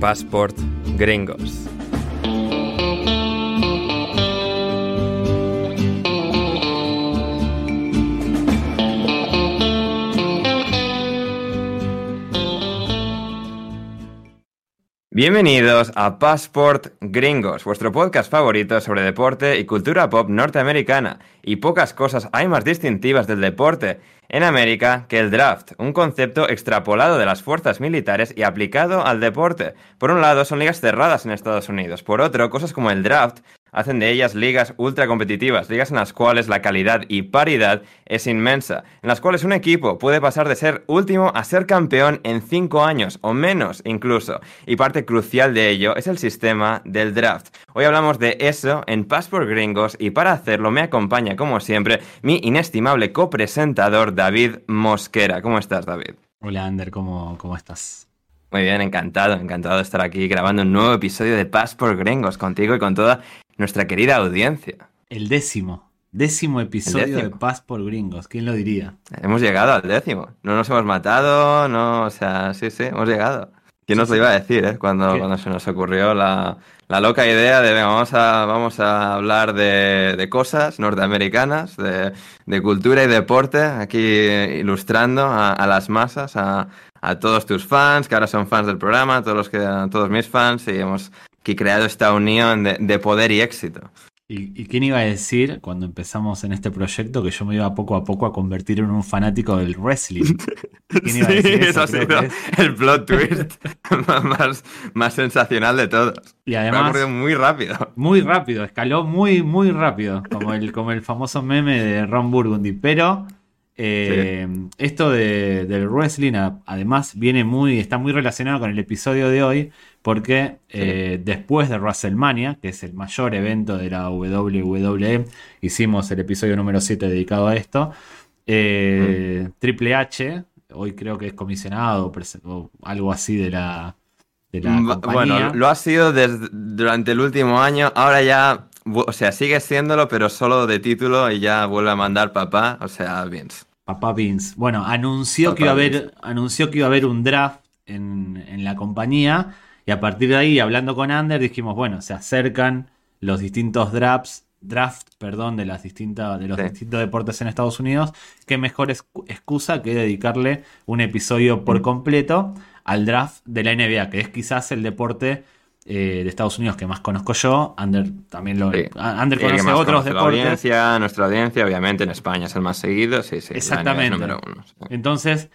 Passport Gringos. Bienvenidos a Passport Gringos, vuestro podcast favorito sobre deporte y cultura pop norteamericana. Y pocas cosas hay más distintivas del deporte en América que el draft, un concepto extrapolado de las fuerzas militares y aplicado al deporte. Por un lado, son ligas cerradas en Estados Unidos. Por otro, cosas como el draft hacen de ellas ligas ultra competitivas, ligas en las cuales la calidad y paridad es inmensa, en las cuales un equipo puede pasar de ser último a ser campeón en cinco años o menos incluso. Y parte crucial de ello es el sistema del draft. Hoy hablamos de eso en Passport Gringos y para hacerlo me acompaña como siempre mi inestimable copresentador David Mosquera. ¿Cómo estás David? Hola Ander, ¿cómo, cómo estás? Muy bien, encantado, encantado de estar aquí grabando un nuevo episodio de Passport Gringos contigo y con toda nuestra querida audiencia. El décimo, décimo episodio de Paz por Gringos, ¿quién lo diría? Hemos llegado al décimo, no nos hemos matado, no, o sea, sí, sí, hemos llegado. ¿Quién nos lo iba a decir, eh? Cuando, cuando se nos ocurrió la, la loca idea de, venga, vamos a, vamos a hablar de, de cosas norteamericanas, de, de, cultura y deporte, aquí ilustrando a, a las masas, a, a, todos tus fans, que ahora son fans del programa, a todos, los que, a todos mis fans, y hemos que creado esta unión de, de poder y éxito. ¿Y, ¿Y, quién iba a decir cuando empezamos en este proyecto que yo me iba poco a poco a convertir en un fanático del wrestling? ¿Quién iba a decir eso? eso ha sido el plot twist más, más sensacional de todos. Y además, me ha muy rápido. Muy rápido, escaló muy, muy rápido, como el, como el famoso meme de Ron Burgundy. Pero eh, sí. esto de, del wrestling, además, viene muy, está muy relacionado con el episodio de hoy, porque eh, sí. después de WrestleMania, que es el mayor evento de la WWE, hicimos el episodio número 7 dedicado a esto. Eh, mm. Triple H, hoy creo que es comisionado o algo así de la, de la compañía. Bueno, lo ha sido desde, durante el último año, ahora ya, o sea, sigue siéndolo, pero solo de título y ya vuelve a mandar papá, o sea, Vince. Papá Vince. Bueno, anunció, que iba, a haber, anunció que iba a haber un draft en, en la compañía. Y a partir de ahí, hablando con Ander, dijimos, bueno, se acercan los distintos drafts, draft, perdón, de las distintas, de los sí. distintos deportes en Estados Unidos. Qué mejor excusa que dedicarle un episodio por completo al draft de la NBA, que es quizás el deporte eh, de Estados Unidos que más conozco yo. Ander también lo. Sí. Ander conoce sí, otros conoce deportes. Audiencia, nuestra audiencia, obviamente en España es el más seguido. Sí, sí. Exactamente. Número uno, sí. Entonces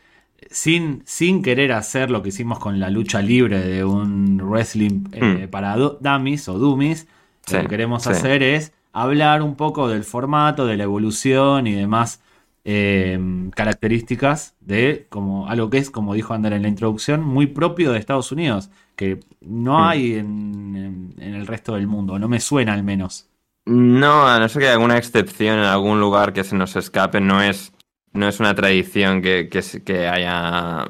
sin, sin querer hacer lo que hicimos con la lucha libre de un wrestling eh, mm. para dummies o dummies, sí, lo que queremos sí. hacer es hablar un poco del formato, de la evolución y demás eh, características de como algo que es, como dijo Ander en la introducción, muy propio de Estados Unidos, que no mm. hay en, en, en el resto del mundo, no me suena al menos. No, a no ser que haya alguna excepción en algún lugar que se nos escape, no es no es una tradición que, que, que haya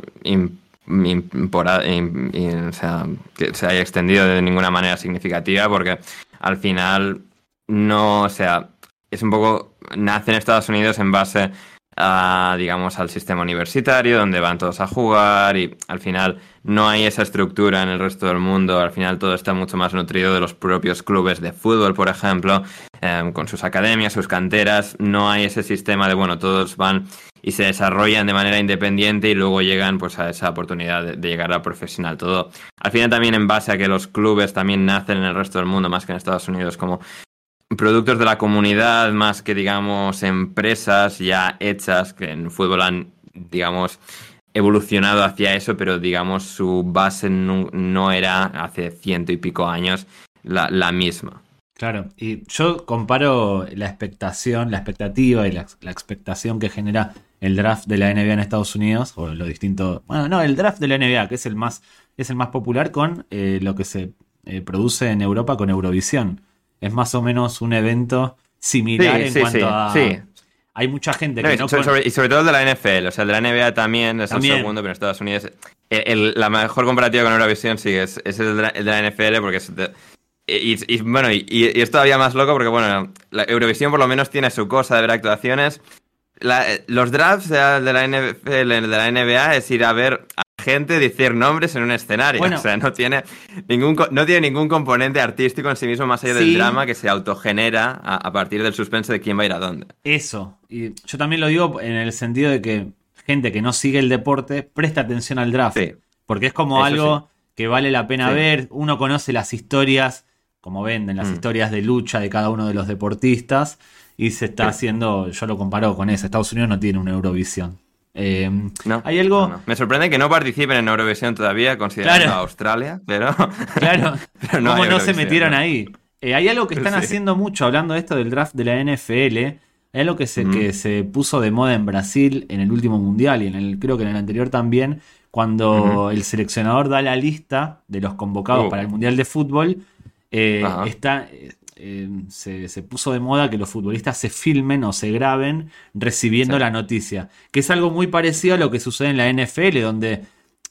que se haya extendido de ninguna manera significativa, porque al final no, o sea, es un poco, nace en Estados Unidos en base a, digamos, al sistema universitario, donde van todos a jugar y al final no hay esa estructura en el resto del mundo, al final todo está mucho más nutrido de los propios clubes de fútbol, por ejemplo, eh, con sus academias, sus canteras, no hay ese sistema de, bueno, todos van y se desarrollan de manera independiente y luego llegan pues a esa oportunidad de, de llegar a profesional. Todo, al final también en base a que los clubes también nacen en el resto del mundo, más que en Estados Unidos, como productos de la comunidad más que, digamos, empresas ya hechas que en fútbol han, digamos, evolucionado hacia eso, pero, digamos, su base no, no era hace ciento y pico años la, la, misma. Claro, y yo comparo la expectación, la expectativa y la, la, expectación que genera el draft de la NBA en Estados Unidos, o lo distinto, bueno, no, el draft de la NBA, que es el más, es el más popular, con eh, lo que se eh, produce en Europa con Eurovisión es más o menos un evento similar sí, en sí, cuanto sí, a. Sí. Hay mucha gente que no. no sobre, sobre, y sobre todo el de la NFL, o sea, el de la NBA también es también. el segundo, pero en Estados Unidos. El, el, la mejor comparativa con Eurovisión sí es, es el, de la, el, de la, NFL porque es. De, y, y, bueno, y, y, es todavía más loco porque, bueno, la Eurovisión por lo menos tiene su cosa de ver actuaciones. La, los drafts de la NFL, de la NBA, es ir a ver gente decir nombres en un escenario. Bueno. o sea, no tiene, ningún, no tiene ningún componente artístico en sí mismo más allá Sí. del drama que se autogenera a, a partir del suspense de quién va a ir a dónde. Eso. Y yo también lo digo en el sentido de que gente que no sigue el deporte presta atención al draft. Sí. Porque es como Eso algo que vale la pena ver. Uno conoce las historias, como venden, las Mm. historias de lucha de cada uno de los deportistas. Y se está haciendo, yo lo comparo con eso. Estados Unidos no tiene una Eurovisión. Eh, No, hay algo. no, no. Me sorprende que no participen en Eurovisión todavía, considerando Claro. a Australia, pero. Claro, Pero no ¿cómo no se metieron ahí? Eh, hay algo que están Sí. haciendo mucho, hablando de esto del draft de la NFL. Hay algo que se, que se puso de moda en Brasil en el último mundial y en el, creo que en el anterior también, cuando el seleccionador da la lista de los convocados Uh. para el mundial de fútbol. eh, está, eh, se, se puso de moda que los futbolistas se filmen o se graben recibiendo Sí. la noticia, que es algo muy parecido a lo que sucede en la NFL, donde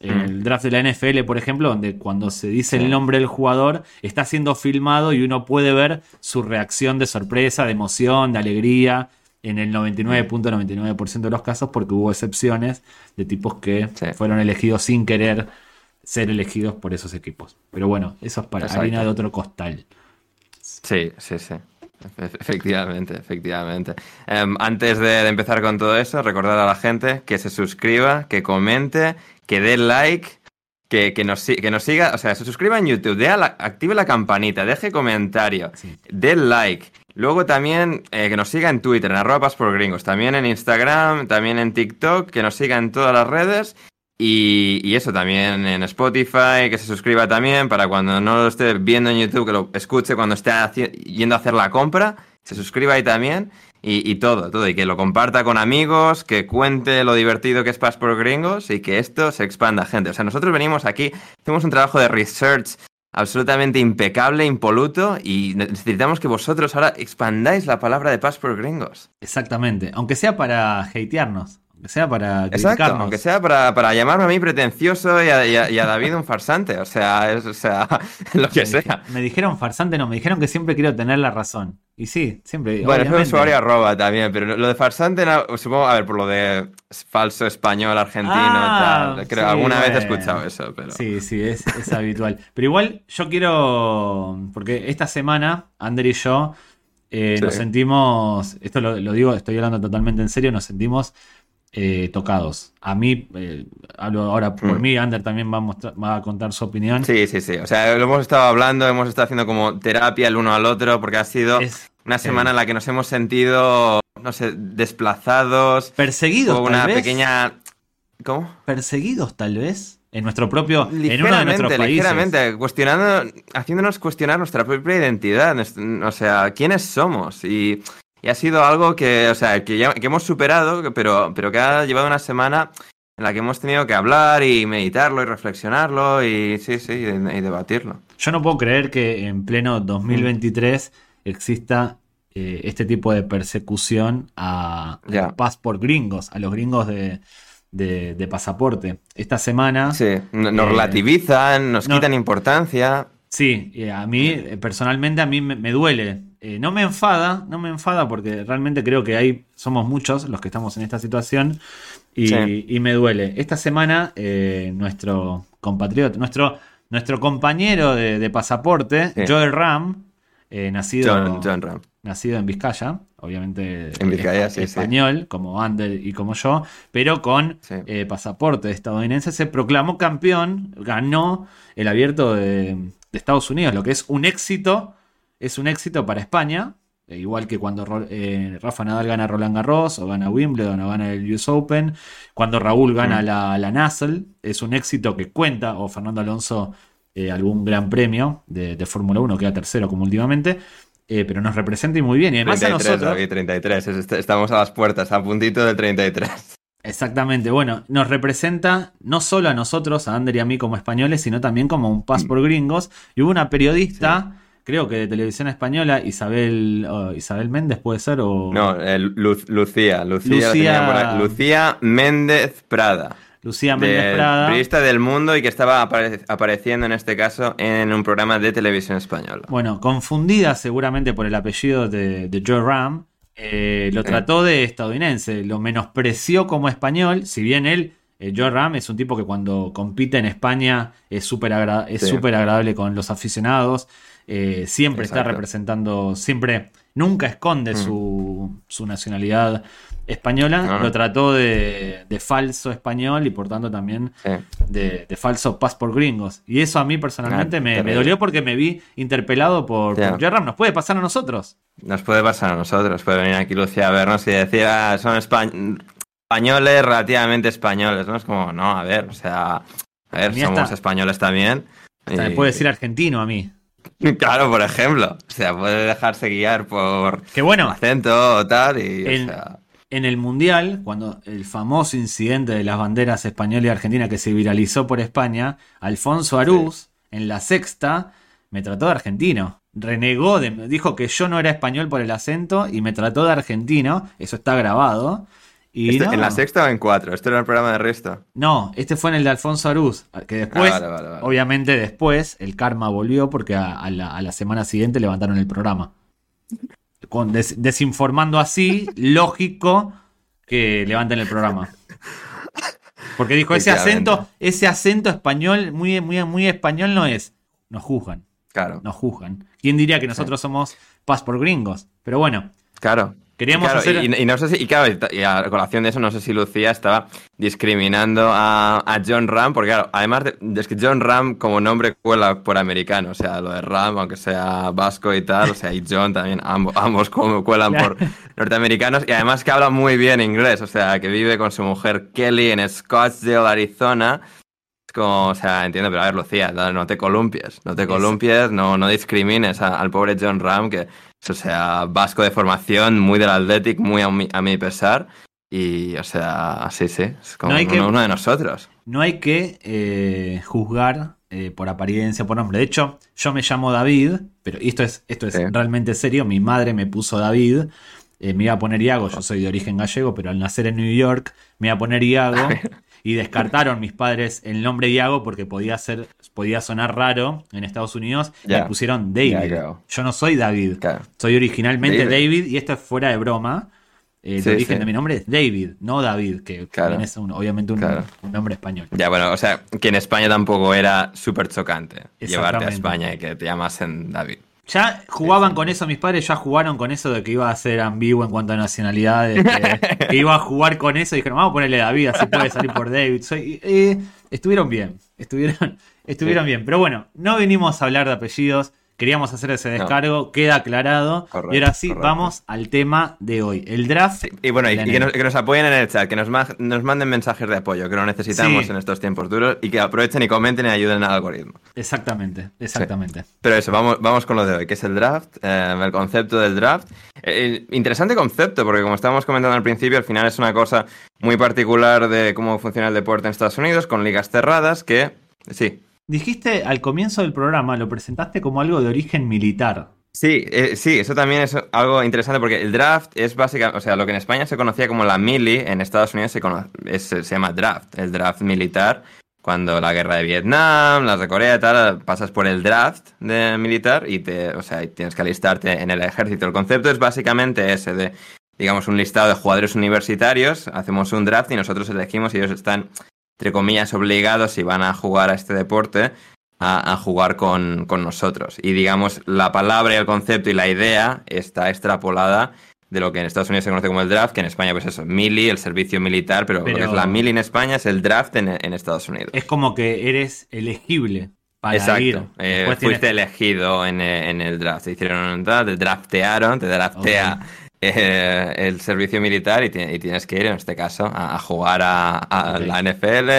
en Mm. el draft de la NFL, por ejemplo, donde cuando se dice Sí. el nombre del jugador, está siendo filmado y uno puede ver su reacción de sorpresa, de emoción, de alegría, en el 99.99% de los casos, porque hubo excepciones de tipos que Sí. fueron elegidos sin querer ser elegidos por esos equipos. Pero bueno, eso es para Exacto. harina de otro costal. Sí, sí, sí. Efe- Efectivamente, efectivamente. Em, antes de, de empezar con todo eso, recordar a la gente que se suscriba, que comente, que dé like, que, que nos, que nos siga, o sea, se suscriba en YouTube, a la- active la campanita, deje comentario, Sí. dé like. Luego también eh, que nos siga en Twitter, en arroba por gringos, también en Instagram, también en TikTok, que nos siga en todas las redes. Y, eso también en Spotify, que se suscriba también para cuando no lo esté viendo en YouTube, que lo escuche cuando esté yendo a hacer la compra, se suscriba ahí también y, y todo, todo, y que lo comparta con amigos, que cuente lo divertido que es Pass por Gringos y que esto se expanda, gente. O sea, nosotros venimos aquí, hacemos un trabajo de research absolutamente impecable, impoluto y necesitamos que vosotros ahora expandáis la palabra de Pass por Gringos. Exactamente. Aunque sea para hatearnos, aunque sea para Exacto, aunque sea para, para llamarme a mí pretencioso y a, y a- y a David un farsante, o sea, es, o sea, lo que Me sea. Me dijeron farsante, no, me dijeron que siempre quiero tener la razón. Y sí, siempre. Bueno, es un usuario arroba también, pero lo de farsante, supongo, a ver, por lo de falso español argentino, Ah, tal, creo, sí, alguna vez he escuchado eso, pero... Sí, sí, es, es habitual. Pero igual yo quiero, porque esta semana, Ander y yo eh, Sí. nos sentimos, esto lo, lo digo, estoy hablando totalmente en serio, nos sentimos eh, tocados. A mí, eh, hablo ahora por Mm. mí, Ander también va a, mostrar- va a contar su opinión. Sí, sí, sí. O sea, lo hemos estado hablando, hemos estado haciendo como terapia el uno al otro, porque ha sido Es, una eh, semana en la que nos hemos sentido, no sé, desplazados, perseguidos, con tal una vez. pequeña... ¿Cómo? Perseguidos, tal vez, en nuestro propio, en uno de nuestros países. ligeramente, cuestionando, haciéndonos cuestionar nuestra propia identidad, o sea, quiénes somos. Y, y ha sido algo que, o sea, que, ya- que hemos superado, pero, pero que ha llevado una semana en la que hemos tenido que hablar y meditarlo y reflexionarlo y sí, sí, y, y debatirlo. Yo no puedo creer que en pleno 2023 exista eh, este tipo de persecución a, por gringos, a los gringos de, de- de pasaporte. Esta semana, sí, Sí, nos Eh, relativizan, nos no- quitan importancia. eh, a mí eh, personalmente a mí me, me duele. Eh, no me enfada, no me enfada porque realmente creo que hay, somos muchos los que estamos en esta situación y, Sí. y me duele. Esta semana eh, nuestro compatriota, nuestro, nuestro compañero de, de pasaporte, Sí. Joel Ram, eh, nacido, John, John Ram. nacido en Vizcaya, obviamente En Vizcaya, sí, sí. español, como Ander y como yo, pero con pasaporte estadounidense, se proclamó campeón, ganó el abierto de, de Estados Unidos, lo que es un éxito, es un éxito para España, eh, igual que cuando eh, Rafa Nadal gana Roland Garros, o gana Wimbledon, o gana el US Open, cuando Raúl gana Mm. la, la NASL, es un éxito que cuenta, o Fernando Alonso eh, algún gran premio de, de Fórmula 1, queda tercero como últimamente, eh, pero nos representa y muy bien, y además a 33, nosotros... David, 33. Es- est- Estamos a las puertas, a puntito del 33. Exactamente, bueno, nos representa no solo a nosotros, a Ander y a mí como españoles, sino también como un pas por gringos. Y hubo una periodista, creo que de televisión española, Isabel, oh, Isabel Méndez puede ser, o No, eh, Lu- Lucía, Lucía, Lucía-. Lucía Méndez Prada. Lucía Méndez de- Prada. Periodista del mundo y que estaba apare- apareciendo en este caso en un programa de televisión española. Bueno, confundida seguramente por el apellido de, de Joe Ram, eh, lo trató de estadounidense, lo menospreció como español, si bien él Eh, Joe Ram es un tipo que cuando compite en España es súper agra- Sí. súper agradable con los aficionados. Eh, siempre está representando, siempre, nunca esconde Mm. su, su nacionalidad española. No. Lo trató de, de falso español y por tanto también Sí. de, de falso pas por gringos. Y eso a mí personalmente Ah, me, dolió porque me vi interpelado por, Ram. Nos puede pasar a nosotros. Nos puede pasar a nosotros, puede venir aquí Lucía a vernos y decir, ah, son espa- españoles relativamente españoles, ¿no? Es como, no, a ver, o sea, a ver, somos hasta- españoles también. Hasta y- me puede decir argentino a mí. Claro, por ejemplo. O sea, puede dejarse guiar por Que bueno, acento o tal y, El- o sea, en el Mundial, cuando el famoso incidente de las banderas española y argentina que se viralizó por España, Alfonso Arús, en la sexta, me trató de argentino. Renegó, de, dijo que yo no era español por el acento y me trató de argentino. Eso está grabado. Y Este- no, ¿En la sexta o en cuatro? Esto era el programa de Risto. no, este fue en el de Alfonso Arús. Que después, Ah, vale, vale, vale. obviamente después, el karma volvió porque a, a la, a la semana siguiente levantaron el programa. Con des- desinformando así, lógico que levanten el programa. Porque dijo, ese acento, ese acento español, muy, muy, muy español no es. Nos juzgan, Claro, nos juzgan. ¿Quién diría que nosotros somos paz por gringos? Pero bueno, claro. Queríamos Claro, hacer... y, y no sé si, y claro, y a colación de eso, no sé si Lucía estaba discriminando a, a John Ram, porque claro, además de, es que John Ram como nombre cuela por americano, o sea, lo de Ram, aunque sea vasco y tal, o sea, y John también, ambos, ambos como cuelan Claro. por norteamericanos, y además que habla muy bien inglés, o sea, que vive con su mujer Kelly en Scottsdale, Arizona. Es como, o sea, entiendo, pero a ver, Lucía, no te columpies, no te columpies, no, no discrimines a- al pobre John Ram, que o sea, vasco de formación, muy del Athletic, muy a mi, a mi pesar. Y, o sea, sí, sí, es como No hay que- uno, uno de nosotros. No hay que eh, juzgar eh, por apariencia, por nombre. De hecho, yo me llamo David, pero esto es, esto es Sí. realmente serio. Mi madre me puso David. eh, me iba a poner Iago, yo soy de origen gallego, pero al nacer en New York me iba a poner Iago. Y descartaron mis padres el nombre Iago porque podía ser, podía sonar raro en Estados Unidos. y Ya. Me pusieron David. Yo no soy David. Soy originalmente David. David. y esto es fuera de broma. Eh, el Sí, origen sí. de mi nombre es David, no David, que Claro. es un- obviamente un, Claro. un nombre español. Ya, bueno, o sea, que en España tampoco era súper chocante llevarte a. España y que te llamasen David. Ya jugaban con eso, mis padres ya jugaron con eso de que iba a ser ambiguo en cuanto a nacionalidades, que, que iba a jugar con eso y dijeron, vamos a ponerle David, así puede salir por David. Soy- eh, estuvieron bien, estuvieron, estuvieron bien. Pero bueno, no venimos a hablar de apellidos, queríamos hacer ese descargo, queda aclarado. Correcto, y ahora sí, correcto. vamos al tema de hoy, el draft. Y bueno, y, que, nos, que nos apoyen en el chat, que nos, nos manden mensajes de apoyo, que lo necesitamos Sí. en estos tiempos duros, y que aprovechen y comenten y ayuden al algoritmo. Exactamente, exactamente. Pero eso, vamos, vamos con lo de hoy, que es el draft, eh, el concepto del draft. Eh, interesante concepto, porque como estábamos comentando al principio, al final es una cosa muy particular de cómo funciona el deporte en Estados Unidos, con ligas cerradas, que sí. Dijiste al comienzo del programa, lo presentaste como algo de origen militar. Sí, eh, sí, eso también es algo interesante porque el draft es básicamente, o sea, lo que en España se conocía como la mili, en Estados Unidos se, cono- es- se llama draft, el draft militar. Cuando la guerra de Vietnam, las de Corea y tal, pasas por el draft de militar y te, o sea, tienes que alistarte en el ejército. El concepto es básicamente ese de, digamos, un listado de jugadores universitarios, hacemos un draft y nosotros elegimos y ellos están, entre comillas, obligados si van a jugar a este deporte a, a jugar con, con nosotros. Y digamos, la palabra y el concepto y la idea está extrapolada de lo que en Estados Unidos se conoce como el draft, que en España pues eso, mili, el servicio militar, pero, Pero- lo que es la mili en España es el draft en, en Estados Unidos. Es como que eres elegible para Exacto. ir. Eh, fuiste tienes- elegido en, eh, en el draft. Te hicieron un draft, te draftearon, te draftea eh, el servicio militar y, y tienes que ir, en este caso, a, a jugar a, a Ok. la NFL,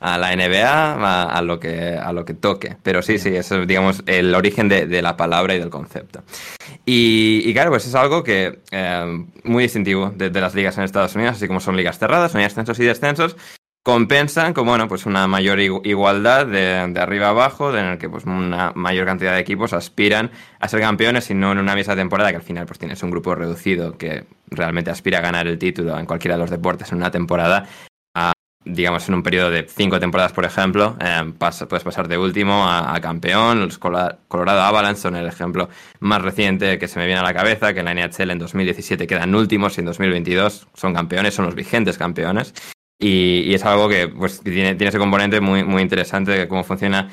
a la NBA, a, a lo que, a lo que toque. Pero sí, sí, eso es, digamos, el origen de, de la palabra y del concepto. Y, y claro, pues es algo que eh, muy distintivo de, de las ligas en Estados Unidos, así como son ligas cerradas, son ascensos y descensos, compensan con bueno, pues una mayor igu- igualdad de, de arriba abajo, de en el que pues una mayor cantidad de equipos aspiran a ser campeones y no en una misma temporada, que al final pues tienes un grupo reducido que realmente aspira a ganar el título en cualquiera de los deportes en una temporada. digamos, en un periodo de cinco temporadas, por ejemplo, eh, puedes pasar de último a, a campeón. Los Colorado Avalanche son el ejemplo más reciente que se me viene a la cabeza, que en la NHL en 2017 quedan últimos y en 2022 son campeones, son los vigentes campeones. Y, es algo que pues, tiene, tiene ese componente muy, muy interesante de cómo funciona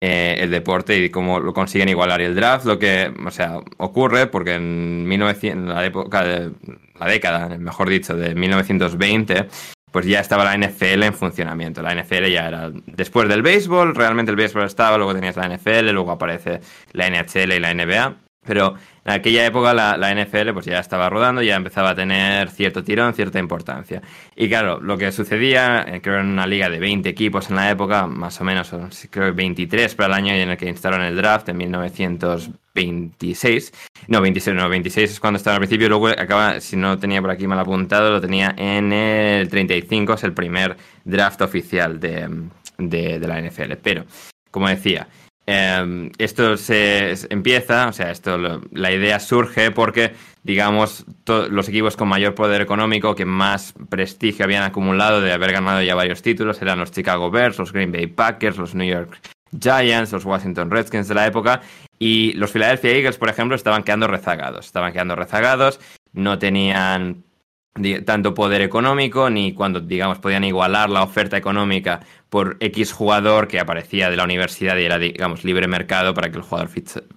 eh, el deporte y cómo lo consiguen igualar. El draft, lo que, o sea, ocurre porque en 1900, la época de la década, mejor dicho, de 1920, pues ya estaba la NFL en funcionamiento. La NFL ya era después del béisbol, realmente el béisbol estaba, luego tenías la NFL, luego aparece la NHL y la NBA. Pero en aquella época la, NFL pues ya estaba rodando, ya empezaba a tener cierto tirón, cierta importancia. Y claro, lo que sucedía, eh, creo en una liga de 20 equipos en la época, más o menos, creo que 23 para el año en el que instalaron el draft en 1926. No, 26, no, 26 es cuando estaba al principio, luego acaba, si no tenía por aquí mal apuntado, lo tenía en el 35, es el primer draft oficial de, de la NFL. Pero, como decía, Em, esto se empieza, o sea, esto la idea surge porque, digamos, los equipos con mayor poder económico, que más prestigio habían acumulado de haber ganado ya varios títulos, eran los Chicago Bears, los Green Bay Packers, los New York Giants, los Washington Redskins de la época, y los Philadelphia Eagles, por ejemplo, estaban quedando rezagados, estaban quedando rezagados, no tenían tanto poder económico, ni cuando, digamos, podían igualar la oferta económica por X jugador que aparecía de la universidad y era, digamos, libre mercado para que el jugador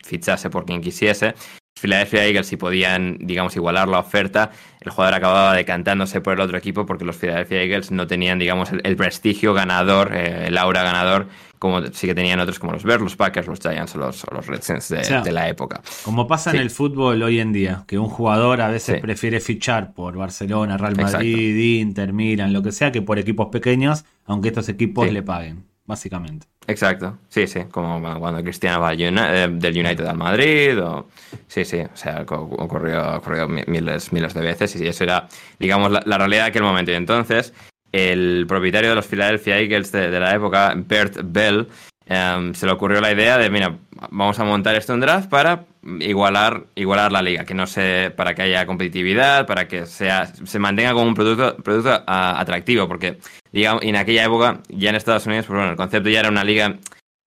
fichase por quien quisiese. Philadelphia Eagles, si podían, digamos, igualar la oferta, el jugador acababa decantándose por el otro equipo porque los Philadelphia Eagles no tenían, digamos, el, prestigio ganador, eh, el aura ganador como sí que tenían otros como los Bears, los Packers, los Giants o los, los Redskins de, la época. Como pasa en el fútbol hoy en día, que un jugador a veces prefiere fichar por Barcelona, Real Madrid, Inter, Milan, lo que sea, que por equipos pequeños, aunque estos equipos le paguen, básicamente. Exacto, sí, sí, como cuando Cristiano va eh, del United al Madrid, o sí, sí, o sea, ocurrió, ocurrió miles, miles de veces y eso era, digamos, la, la realidad de aquel momento. Y entonces, el propietario de los Philadelphia Eagles de, la época, Bert Bell, em, se le ocurrió la idea de, mira, vamos a montar esto en draft para igualar, igualar la liga, que no se, para que haya competitividad, para que sea, se mantenga como un producto, producto atractivo, porque digamos, en aquella época, ya en Estados Unidos, pues bueno, el concepto ya era una liga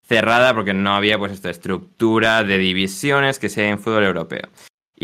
cerrada porque no había pues esta estructura de divisiones que sea en fútbol europeo.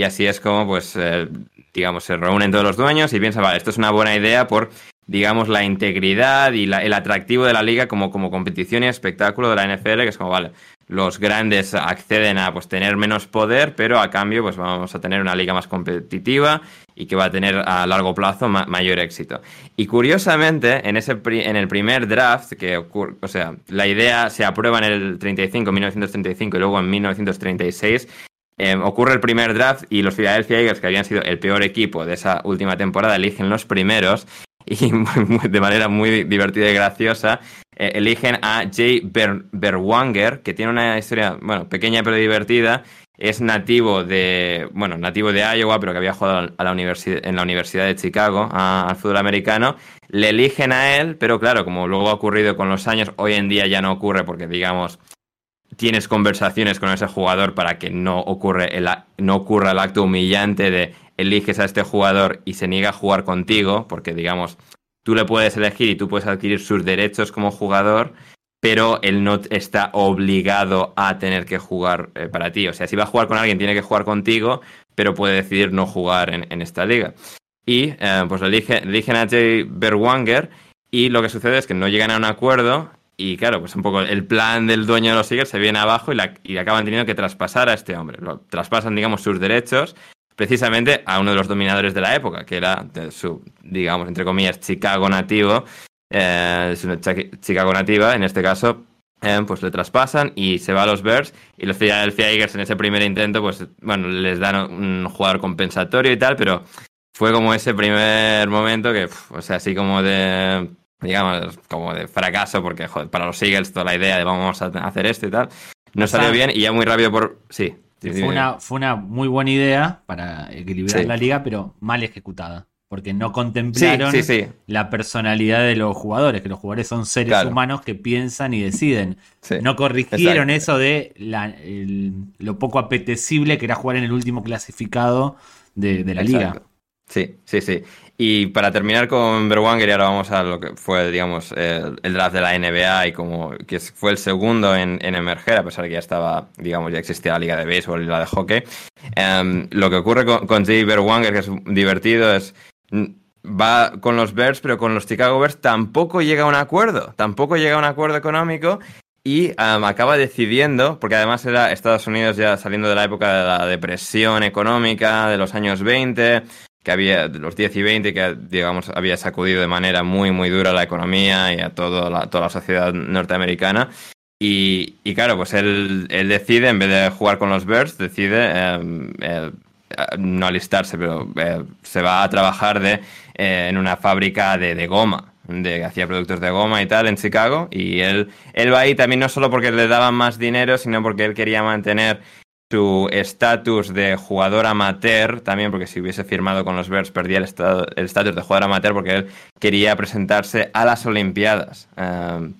Y así es como, pues, eh, digamos, se reúnen todos los dueños y piensan, vale, esto es una buena idea por digamos, la integridad y el atractivo de la liga como, como competición y espectáculo de la NFL, que es como, vale, los grandes acceden a pues tener menos poder, pero a cambio pues vamos a tener una liga más competitiva y que va a tener a largo plazo mayor éxito. Y curiosamente, en ese en el primer draft que ocurre, o sea, la idea se aprueba en el 35, 1935 y luego en 1936 eh, ocurre el primer draft y los Philadelphia Eagles, que habían sido el peor equipo de esa última temporada, eligen los primeros y de manera muy divertida y graciosa, eh, eligen a Jay Berwanger, que tiene una historia, bueno, pequeña pero divertida. Es nativo de, bueno, nativo de Iowa, pero que había jugado a la en la Universidad de Chicago al fútbol americano. Le eligen a él, pero claro, como luego ha ocurrido con los años, hoy en día ya no ocurre porque, digamos, tienes conversaciones con ese jugador para que no, ocurre el, no ocurra el acto humillante de eliges a este jugador y se niega a jugar contigo, porque digamos, tú le puedes elegir y tú puedes adquirir sus derechos como jugador, pero él no está obligado a tener que jugar eh, para ti. O sea, si va a jugar con alguien, tiene que jugar contigo, pero puede decidir no jugar en, esta liga. Y eh, pues eligen, eligen a Jay Berwanger y lo que sucede es que no llegan a un acuerdo y claro, pues un poco el plan del dueño de los Eagles se viene abajo y, la, acaban teniendo que traspasar a este hombre. Lo traspasan, digamos, sus derechos precisamente a uno de los dominadores de la época, que era su, digamos, entre comillas, Chicago nativo, eh, su Chicago nativa, en este caso, eh, pues le traspasan y se va a los Bears y los Philadelphia Eagles en ese primer intento, pues bueno, les dan un jugador compensatorio y tal, pero fue como ese primer momento que, o sea, así como de, digamos, como de fracaso, porque joder, para los Eagles toda la idea de vamos a hacer esto y tal, no salió bien y ya muy rápido por... Sí fue, una, fue una muy buena idea para equilibrar la liga, pero mal ejecutada. Porque no contemplaron la personalidad de los jugadores, que los jugadores son seres humanos que piensan y deciden. No corrigieron eso de lo poco apetecible que era jugar en el último clasificado de, la liga. Sí, sí, sí. Y para terminar con Berwanger, y ahora vamos a lo que fue, digamos, el, draft de la NBA y como que fue el segundo en, emerger, a pesar de que ya estaba, digamos, ya existía la liga de béisbol y la de hockey. Em, lo que ocurre con, con Jay Berwanger, que es divertido, es va con los Bears, pero con los Chicago Bears tampoco llega a un acuerdo, tampoco llega a un acuerdo económico y um, acaba decidiendo, porque además era Estados Unidos ya saliendo de la época de la depresión económica de los años 20, que había los 10 y 20 que digamos había sacudido de manera muy muy dura la economía y a toda la, toda la sociedad norteamericana. Y, y claro pues él, él, decide en vez de jugar con los Bears decide eh, eh, no alistarse pero eh, se va a trabajar de en una fábrica de, de goma de hacía productos de goma y tal en Chicago. Y él él va ahí también no solo porque le daban más dinero sino porque él quería mantener su estatus de jugador amateur también, porque si hubiese firmado con los Bears perdía el estatus de jugador amateur porque él quería presentarse a las Olimpiadas. Um,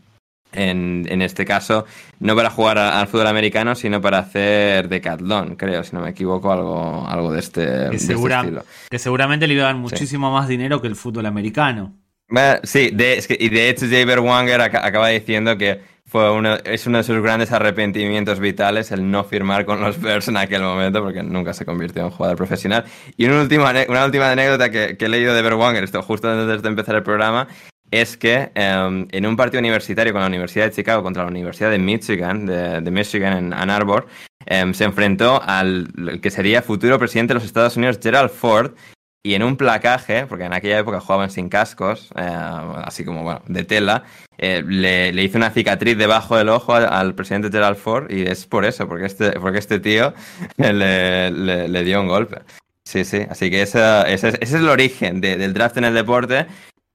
en, en, este caso, no para jugar al fútbol americano, sino para hacer decatlón, creo, si no me equivoco, algo, algo de, este, que, de segura, este estilo. que seguramente le iba a dar muchísimo sí. más dinero que el fútbol americano. Bueno, sí, de, es que, y de hecho Jaber Wanger acaba diciendo que fue uno, es uno de sus grandes arrepentimientos vitales el no firmar con los Bears en aquel momento porque nunca se convirtió en jugador profesional. Y una última, una última anécdota que, que he leído de Berwanger, esto justo antes de empezar el programa, es que um, en un partido universitario con la Universidad de Chicago contra la Universidad de Michigan, de, de Michigan en Ann Arbor, um, se enfrentó al que sería futuro presidente de los Estados Unidos, Gerald Ford, y en un placaje, porque en aquella época jugaban sin cascos, eh, así como bueno, de tela, eh, le, le, hizo una cicatriz debajo del ojo al, presidente Gerald Ford y es por eso, porque este, porque este tío le, le, dio un golpe. Sí, sí, así que esa, ese, ese es el origen de, del draft en el deporte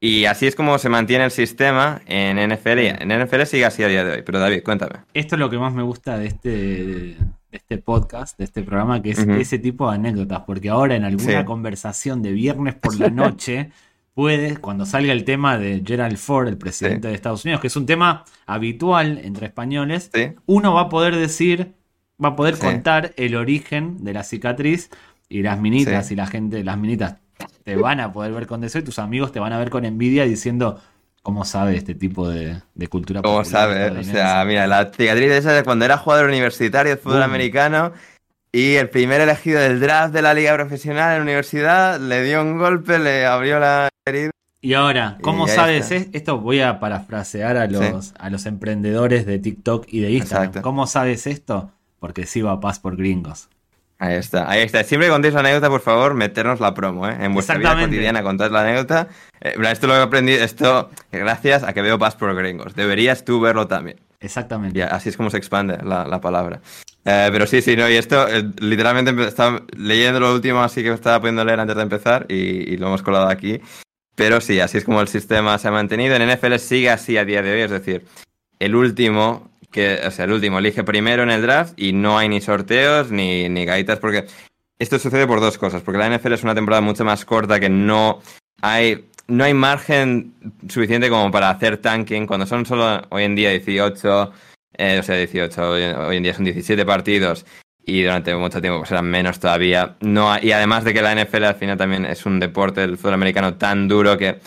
y así es como se mantiene el sistema en NFL. En NFL sigue así a día de hoy, pero David, cuéntame. Esto es lo que más me gusta de este, este podcast, de este programa, que es uh -huh. ese tipo de anécdotas, porque ahora en alguna sí. conversación de viernes por la noche puede, cuando salga el tema de Gerald Ford, el presidente sí. de Estados Unidos, que es un tema habitual entre españoles, sí. uno va a poder decir, va a poder contar el origen de la cicatriz y las minitas y la gente, las minitas te van a poder ver con deseo y tus amigos te van a ver con envidia diciendo ¿Cómo sabe este tipo de, de cultura ¿Cómo sabe? O sea, mira, la cicatriz esa de cuando era jugador universitario de fútbol americano y el primer elegido del draft de la liga profesional en la universidad le dio un golpe, le abrió la herida. Y ahora, ¿cómo y sabes está. esto? Voy a parafrasear a los, sí. a los emprendedores de TikTok y de Instagram. Exacto. ¿Cómo sabes esto? Porque sí va a paz por gringos. Ahí está, ahí está. Siempre contéis la anécdota, por favor, meternos la promo, ¿eh? En vuestra vida cotidiana contad la anécdota. Eh, esto lo he aprendido, esto gracias a que veo por Gringos. Deberías tú verlo también. Exactamente. Y así es como se expande la, la palabra. Eh, pero sí, sí, no, y esto, eh, literalmente estaba leyendo lo último, así que estaba pudiendo leer antes de empezar y, y, lo hemos colado aquí. Pero sí, así es como el sistema se ha mantenido. En NFL sigue así a día de hoy, es decir, el último que, o sea, el último elige primero en el draft y no hay ni sorteos ni, ni gaitas, porque esto sucede por dos cosas, porque la NFL es una temporada mucho más corta que no hay, no hay margen suficiente como para hacer tanking, cuando son solo hoy en día 18, eh, o sea, 18, hoy, hoy, en día son 17 partidos y durante mucho tiempo pues eran menos todavía. No, y además de que la NFL al final también es un deporte del fútbol americano tan duro que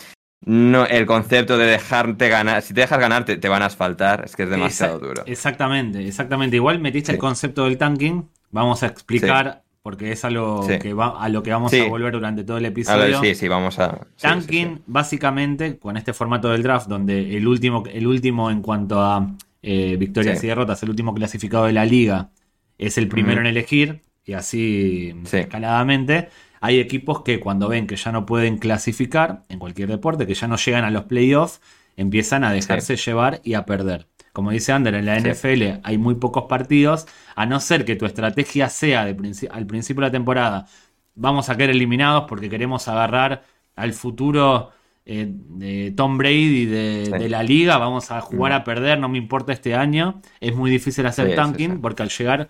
no, el concepto de dejarte ganar, si te dejas ganar te, te van a asfaltar, es que es demasiado Exact duro. Exactamente, exactamente. Igual metiste sí. el concepto del tanking, vamos a explicar, sí. Porque es algo sí. que va, a lo que vamos a volver durante todo el episodio. A ver, sí, sí, vamos a... Tanking, básicamente, con este formato del draft, donde el último, el último en cuanto a eh, victorias y derrotas, el último clasificado de la liga, es el primero mm. en elegir, y así escaladamente hay equipos que cuando ven que ya no pueden clasificar en cualquier deporte, que ya no llegan a los playoffs, empiezan a dejarse llevar y a perder. Como dice Ander, en la sí. NFL hay muy pocos partidos, a no ser que tu estrategia sea de princi al principio de la temporada, vamos a quedar eliminados porque queremos agarrar al futuro eh, de Tom Brady de, sí. de, la liga, vamos a jugar mm. a perder, no me importa este año, es muy difícil hacer tanking porque al llegar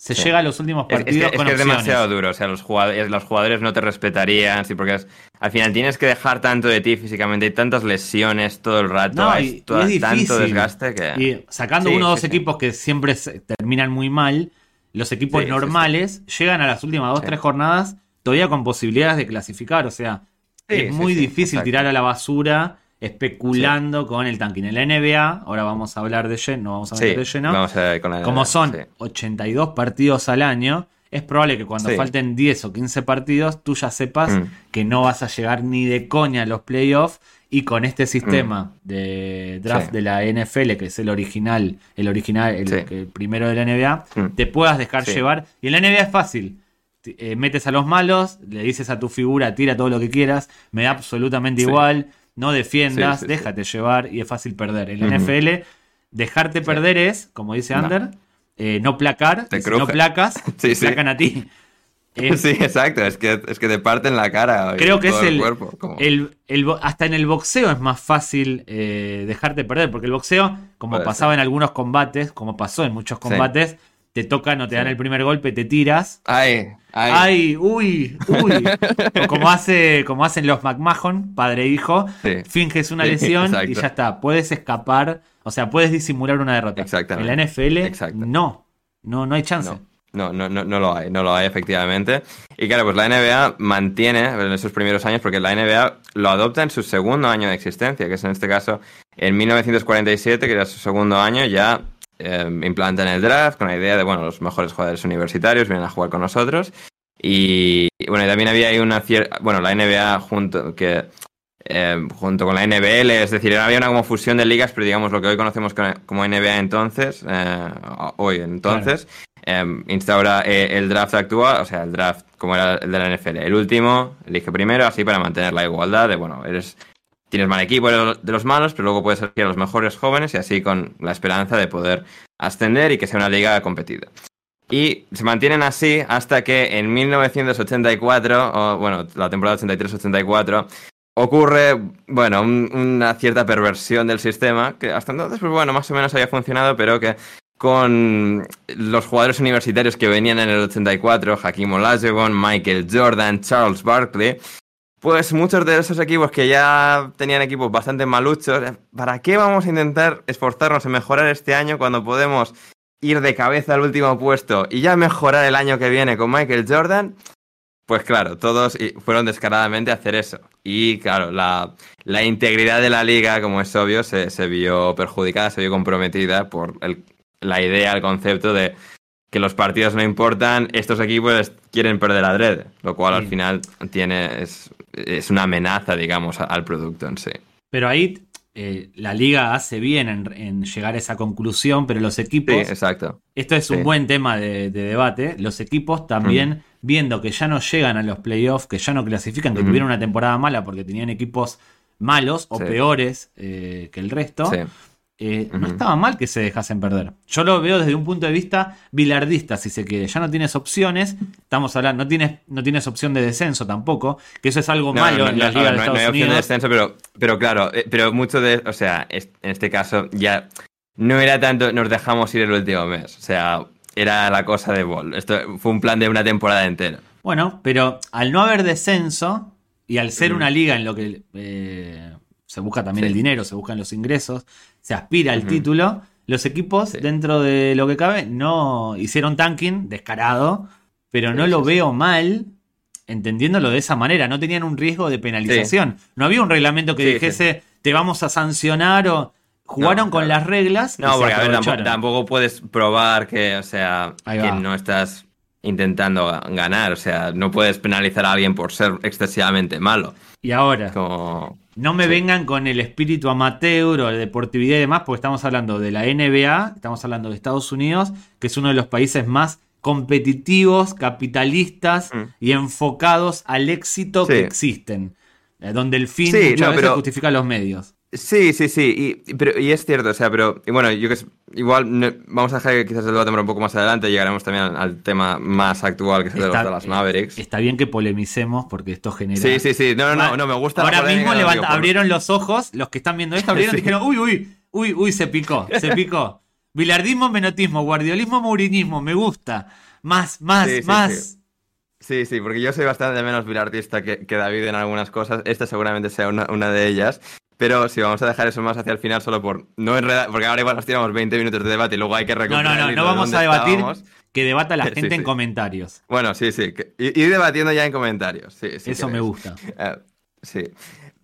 se sí. llega a los últimos partidos es, es, con es, que es demasiado duro. O sea, los jugadores, los jugadores no te respetarían, sí, porque al final tienes que dejar tanto de ti físicamente, hay tantas lesiones todo el rato, no, hay y, y tanto desgaste que. Y sacando sí, uno o dos equipos que siempre terminan muy mal, los equipos normales llegan a las últimas dos o tres jornadas todavía con posibilidades de clasificar. O sea, es muy difícil tirar a la basura especulando sí. con el tanking. En la NBA, ahora vamos a hablar de lleno, no vamos a hablar sí, de lleno. Vamos a con la NBA, como son sí. 82 partidos al año, es probable que cuando falten 10 o 15 partidos, tú ya sepas Mm. que no vas a llegar ni de coña a los playoffs. Y con este sistema de draft Mm. De la NFL, que es el original, el original, el, primero de la NBA, Mm. te puedas dejar llevar. Y en la NBA es fácil. Eh, metes a los malos, le dices a tu figura, tira todo lo que quieras, me da absolutamente igual, no defiendas, Sí, sí, sí. déjate llevar y es fácil perder. En la. NFL, dejarte perder es, como dice No. Ander, eh, no placar, Te si no placas, te placan a ti. Sí, exacto, es que, es que te parten la cara. Creo que es el, cuerpo, como- el- el bo- hasta en el boxeo es más fácil eh, dejarte perder, porque el boxeo, como Puede pasaba en algunos combates, como pasó en muchos combates, te tocan o te dan el primer golpe, te tiras. Ay, ay. Ay, uy, uy. O como hace, como hacen los McMahon, padre e hijo, Sí. finges una Sí, lesión y ya está. Puedes escapar, o sea, puedes disimular una derrota. Exactamente. En la NFL, Exacto. no. No, no hay chance. No. No, no, no, no lo hay, no lo hay efectivamente. Y claro, pues la NBA mantiene en esos primeros años, porque la NBA lo adopta en su segundo año de existencia, que es en este caso en 1947, que era su segundo año, ya eh, implantan el draft con la idea de, bueno, los mejores jugadores universitarios vienen a jugar con nosotros. Y, bueno, y también había ahí una cierta, bueno, la NBA junto, que, eh, junto con la NBL, es decir, había una como fusión de ligas, pero digamos lo que hoy conocemos como- NBA entonces, eh, hoy entonces, eh, instaura eh, el draft actual, o sea, el draft como era el de la NFL. El último elige primero, así para mantener la igualdad de, bueno, eres tienes mal equipo de los, malos, pero luego puedes elegir a los mejores jóvenes y así con la esperanza de poder ascender y que sea una liga competida. Y se mantienen así hasta que en 1984, o bueno, la temporada 83-84, ocurre, bueno, un- una cierta perversión del sistema, que hasta entonces, pues bueno, más o menos había funcionado, pero que con los jugadores universitarios que venían en el 84, Hakim Olajuwon, Michael Jordan, Charles Barkley, pues muchos de esos equipos que ya tenían equipos bastante maluchos, ¿para qué vamos a intentar esforzarnos en mejorar este año cuando podemos ir de cabeza al último puesto y ya mejorar el año que viene con Michael Jordan? Pues claro, todos fueron descaradamente a hacer eso. Y claro, la, la integridad de la liga, como es obvio, se, se vio perjudicada, se vio comprometida por el- la idea, el concepto de que los partidos no importan, estos equipos quieren perder adrede, lo cual al final tiene es, es una amenaza, digamos, al producto en sí. Pero ahí eh, la liga hace bien en, en llegar a esa conclusión, pero los Sí, equipos, exacto. esto es un sí. buen tema de, de debate, los equipos también viendo que ya no llegan a los playoffs, que ya no clasifican, que tuvieron una temporada mala porque tenían equipos malos o Sí. peores eh, que el resto, Eh, no Ujú. estaba mal que se dejasen perder. Yo lo veo desde un punto de vista bilardista, si se quiere. Ya no tienes opciones, estamos hablando, no tienes, no tienes opción de descenso tampoco, que eso es algo No, malo no, en no, las no, ligas de no hay- no Estados hay opción de descenso, pero, pero claro, eh, pero mucho de, o sea, es- en este caso ya no era tanto nos dejamos ir el último mes, o sea, era la cosa de Ball. Esto fue un plan de una temporada entera. Bueno, pero al no haber descenso y al ser una liga en lo que eh, se busca también Sí. el dinero, se buscan los ingresos, se aspira al título, los equipos Sí. dentro de lo que cabe no hicieron tanking descarado, pero Sí, no lo veo mal entendiéndolo de esa manera, no tenían un riesgo de penalización, no había un reglamento que dijese te vamos a sancionar o jugaron No, con claro. las reglas No, porque a ver, tampoco, tampoco puedes probar que, o sea, que no estás intentando ganar, o sea, no puedes penalizar a alguien por ser excesivamente malo. Y ahora, Como... No me Sí. vengan con el espíritu amateur o de deportividad y demás, porque estamos hablando de la NBA, estamos hablando de Estados Unidos, que es uno de los países más competitivos, capitalistas Mm. y enfocados al éxito que existen. eh, Donde el fin Sí, muchas no, veces pero- justifica los medios. Sí, sí, sí, y, pero, y es cierto, o sea, pero y bueno, yo que sé, igual no- vamos a dejar que quizás el debate un poco más adelante, llegaremos también al, al tema más actual, que es el de los Está- Dallas Mavericks. Está bien que polemicemos porque esto genera. Sí, sí, sí, no, no, no, no, me gusta Ahora mismo levanta- digo, por- abrieron los ojos, los que están viendo esto abrieron y dijeron, uy, uy, uy, uy, se picó, se picó. Bilardismo, menotismo, guardiolismo, mourinismo, me gusta. Más, más, Sí, sí, más. Sí. Sí, porque yo soy bastante menos bilardista que, que David en algunas cosas. Esta seguramente sea una, una de ellas. Pero si vamos a dejar eso más hacia el final, solo por no enredar, porque ahora igual nos tiramos 20 minutos de debate y luego hay que No, recuperar no, no, no de vamos a debatir. estábamos. Que debata la Sí, gente en comentarios. Bueno, sí, sí. ir debatiendo ya en comentarios. Sí, sí Eso me gusta. Eh, sí.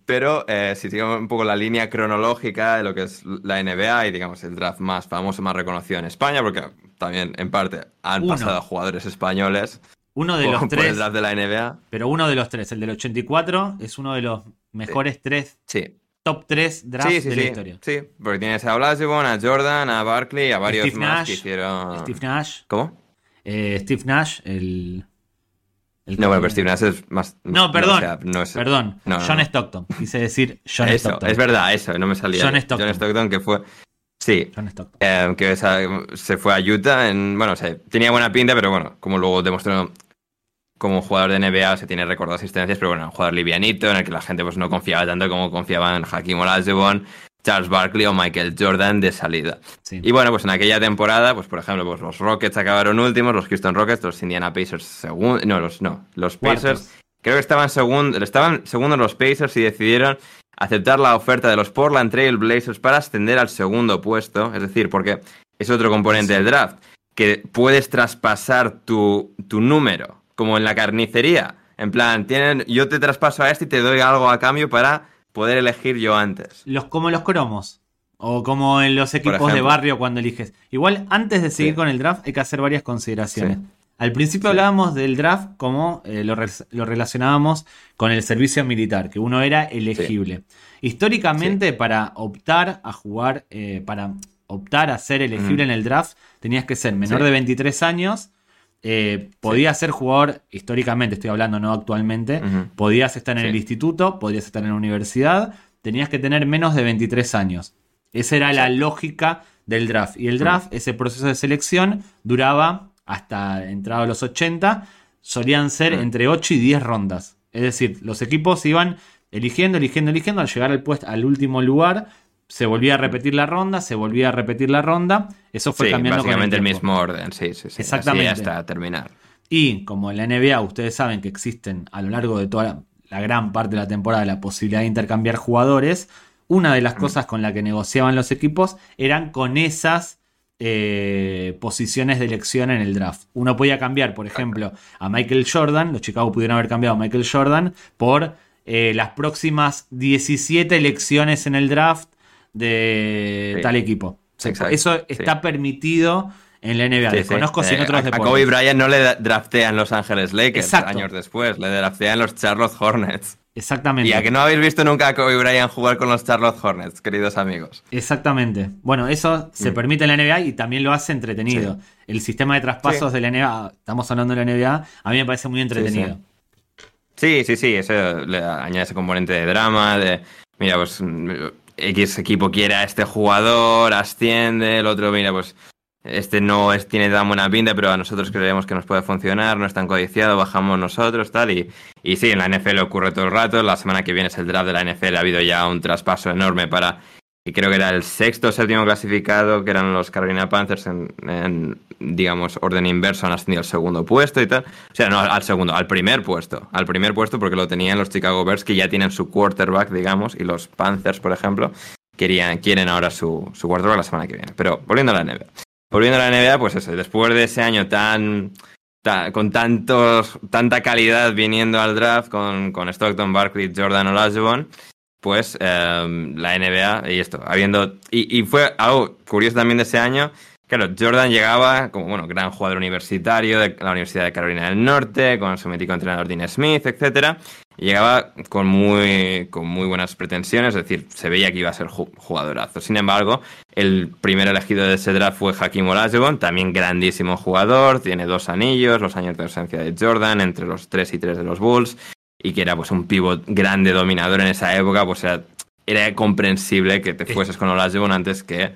Pero eh, si sigamos un poco la línea cronológica de lo que es la NBA y digamos el draft más famoso, más reconocido en España, porque también en parte han Uno. pasado jugadores españoles Uno de por, los el tres, draft de la NBA. pero uno de los tres, el del 84, es uno de los mejores tres, Sí, top 3 drafts sí, sí, de la historia. sí, porque tienes a Olajuwon, a Jordan, a Barkley, a varios Steve más Nash, que hicieron... Steve Nash, ¿Cómo? eh, Steve Nash, el... el No, bueno, pero Steve Nash es más... No, perdón, o sea, no es- perdón, no, John. Stockton, quise decir John Eso, Stockton. es verdad, eso, no me salía. John. Stockton. John Stockton, que fue... Sí, John Stockton. Eh, que se fue a Utah. En, bueno, o sea, tenía buena pinta, pero bueno, como luego demostró como jugador de NBA, se tiene récord de asistencias, pero bueno, un jugador livianito en el que la gente pues no confiaba tanto como confiaban Hakim Olajuwon, Charles Barkley o Michael Jordan de salida. Sí. Y bueno, pues en aquella temporada, pues por ejemplo, pues los Rockets acabaron últimos, los Houston Rockets, los Indiana Pacers segundos, no, los no, los Pacers Cuartos. Creo que estaban segundos, estaban segundos los Pacers y decidieron aceptar la oferta de los Portland Trail Blazers para ascender al segundo puesto. Es decir, porque es otro componente del draft, que puedes traspasar tu, tu número, como en la carnicería. En plan, tienen, yo te traspaso a este y te doy algo a cambio para poder elegir yo antes. Los, como los cromos. O como en los equipos de barrio cuando eliges. Igual, antes de seguir Sí. con el draft, hay que hacer varias consideraciones. Sí. Al principio hablábamos del draft como eh, lo, re- lo relacionábamos con el servicio militar, que uno era elegible. Históricamente, para optar a jugar, eh, para optar a ser elegible en el draft, tenías que ser menor de 23 años. Eh, podías ser jugador, históricamente estoy hablando, no actualmente. Podías estar en Sí. el instituto, podías estar en la universidad, tenías que tener menos de 23 años. Esa era la lógica del draft. Y el draft, ese proceso de selección, duraba hasta entrado a los 80, solían ser entre 8 y 10 rondas. Es decir, los equipos iban eligiendo, eligiendo, eligiendo, al llegar al, puesto, al último lugar, se volvía a repetir la ronda, se volvía a repetir la ronda. Eso fue Sí, cambiando con básicamente el, tiempo. mismo orden, sí, sí, sí. Exactamente. Así hasta terminar. Y como en la NBA ustedes saben que existen a lo largo de toda la, la gran parte de la temporada la posibilidad de intercambiar jugadores, una de las cosas con la que negociaban los equipos eran con esas eh, posiciones de elección en el draft. Uno podía cambiar, por ejemplo, a Michael Jordan, los Chicago pudieron haber cambiado a Michael Jordan por eh, las próximas 17 elecciones en el draft de Sí. tal equipo. Se- Eso sí. está permitido en la NBA. Desconozco si en Eh, otros a, a deportes. Kobe Bryant no le draftean Los Ángeles Lakers Exacto. años después, le draftean los Charlotte Hornets. Exactamente. Y a que no habéis visto nunca a Kobe Bryant jugar con los Charlotte Hornets, queridos amigos. Exactamente. Bueno, eso se Mm. permite en la NBA y también lo hace entretenido. El sistema de traspasos Sí. de la NBA, estamos hablando de la NBA, a mí me parece muy entretenido. Sí, sí, sí, eso le añade ese componente de drama, de, mira, pues X equipo quiere a este jugador, asciende, el otro, mira, pues este no es, tiene tan buena pinta, pero a nosotros creemos que nos puede funcionar, no es tan codiciado, bajamos nosotros, tal, y, y sí, en la NFL ocurre todo el rato, la semana que viene es el draft de la NFL, ha habido ya un traspaso enorme para, y creo que era el sexto o séptimo clasificado, que eran los Carolina Panthers en, digamos, orden inverso, han ascendido al segundo puesto y tal. O sea, no al segundo, al primer puesto. Al primer puesto porque lo tenían los Chicago Bears, que ya tienen su quarterback, digamos, y los Panthers, por ejemplo, querían, quieren ahora su, su quarterback la semana que viene. Pero volviendo a la NBA. Volviendo a la NBA, pues eso, después de ese año tan... ta- con tantos, tanta calidad viniendo al draft con, con Stockton, Barkley, Jordan Olajuwon, pues eh, la NBA y esto, habiendo... Y, fue algo curioso también de ese año, claro, Jordan llegaba como, bueno, gran jugador universitario de la Universidad de Carolina del Norte, con su mítico entrenador Dean Smith, y llegaba con muy, con muy buenas pretensiones, es decir, se veía que iba a ser ju- jugadorazo. Sin embargo, el primer elegido de ese draft fue Hakim Olajuwon, también grandísimo jugador, tiene dos anillos, los años de ausencia de Jordan, entre los 3 y 3 de los Bulls, y que era pues un pivot grande, dominador en esa época, pues era, era comprensible que te fueses con Olajuwon antes que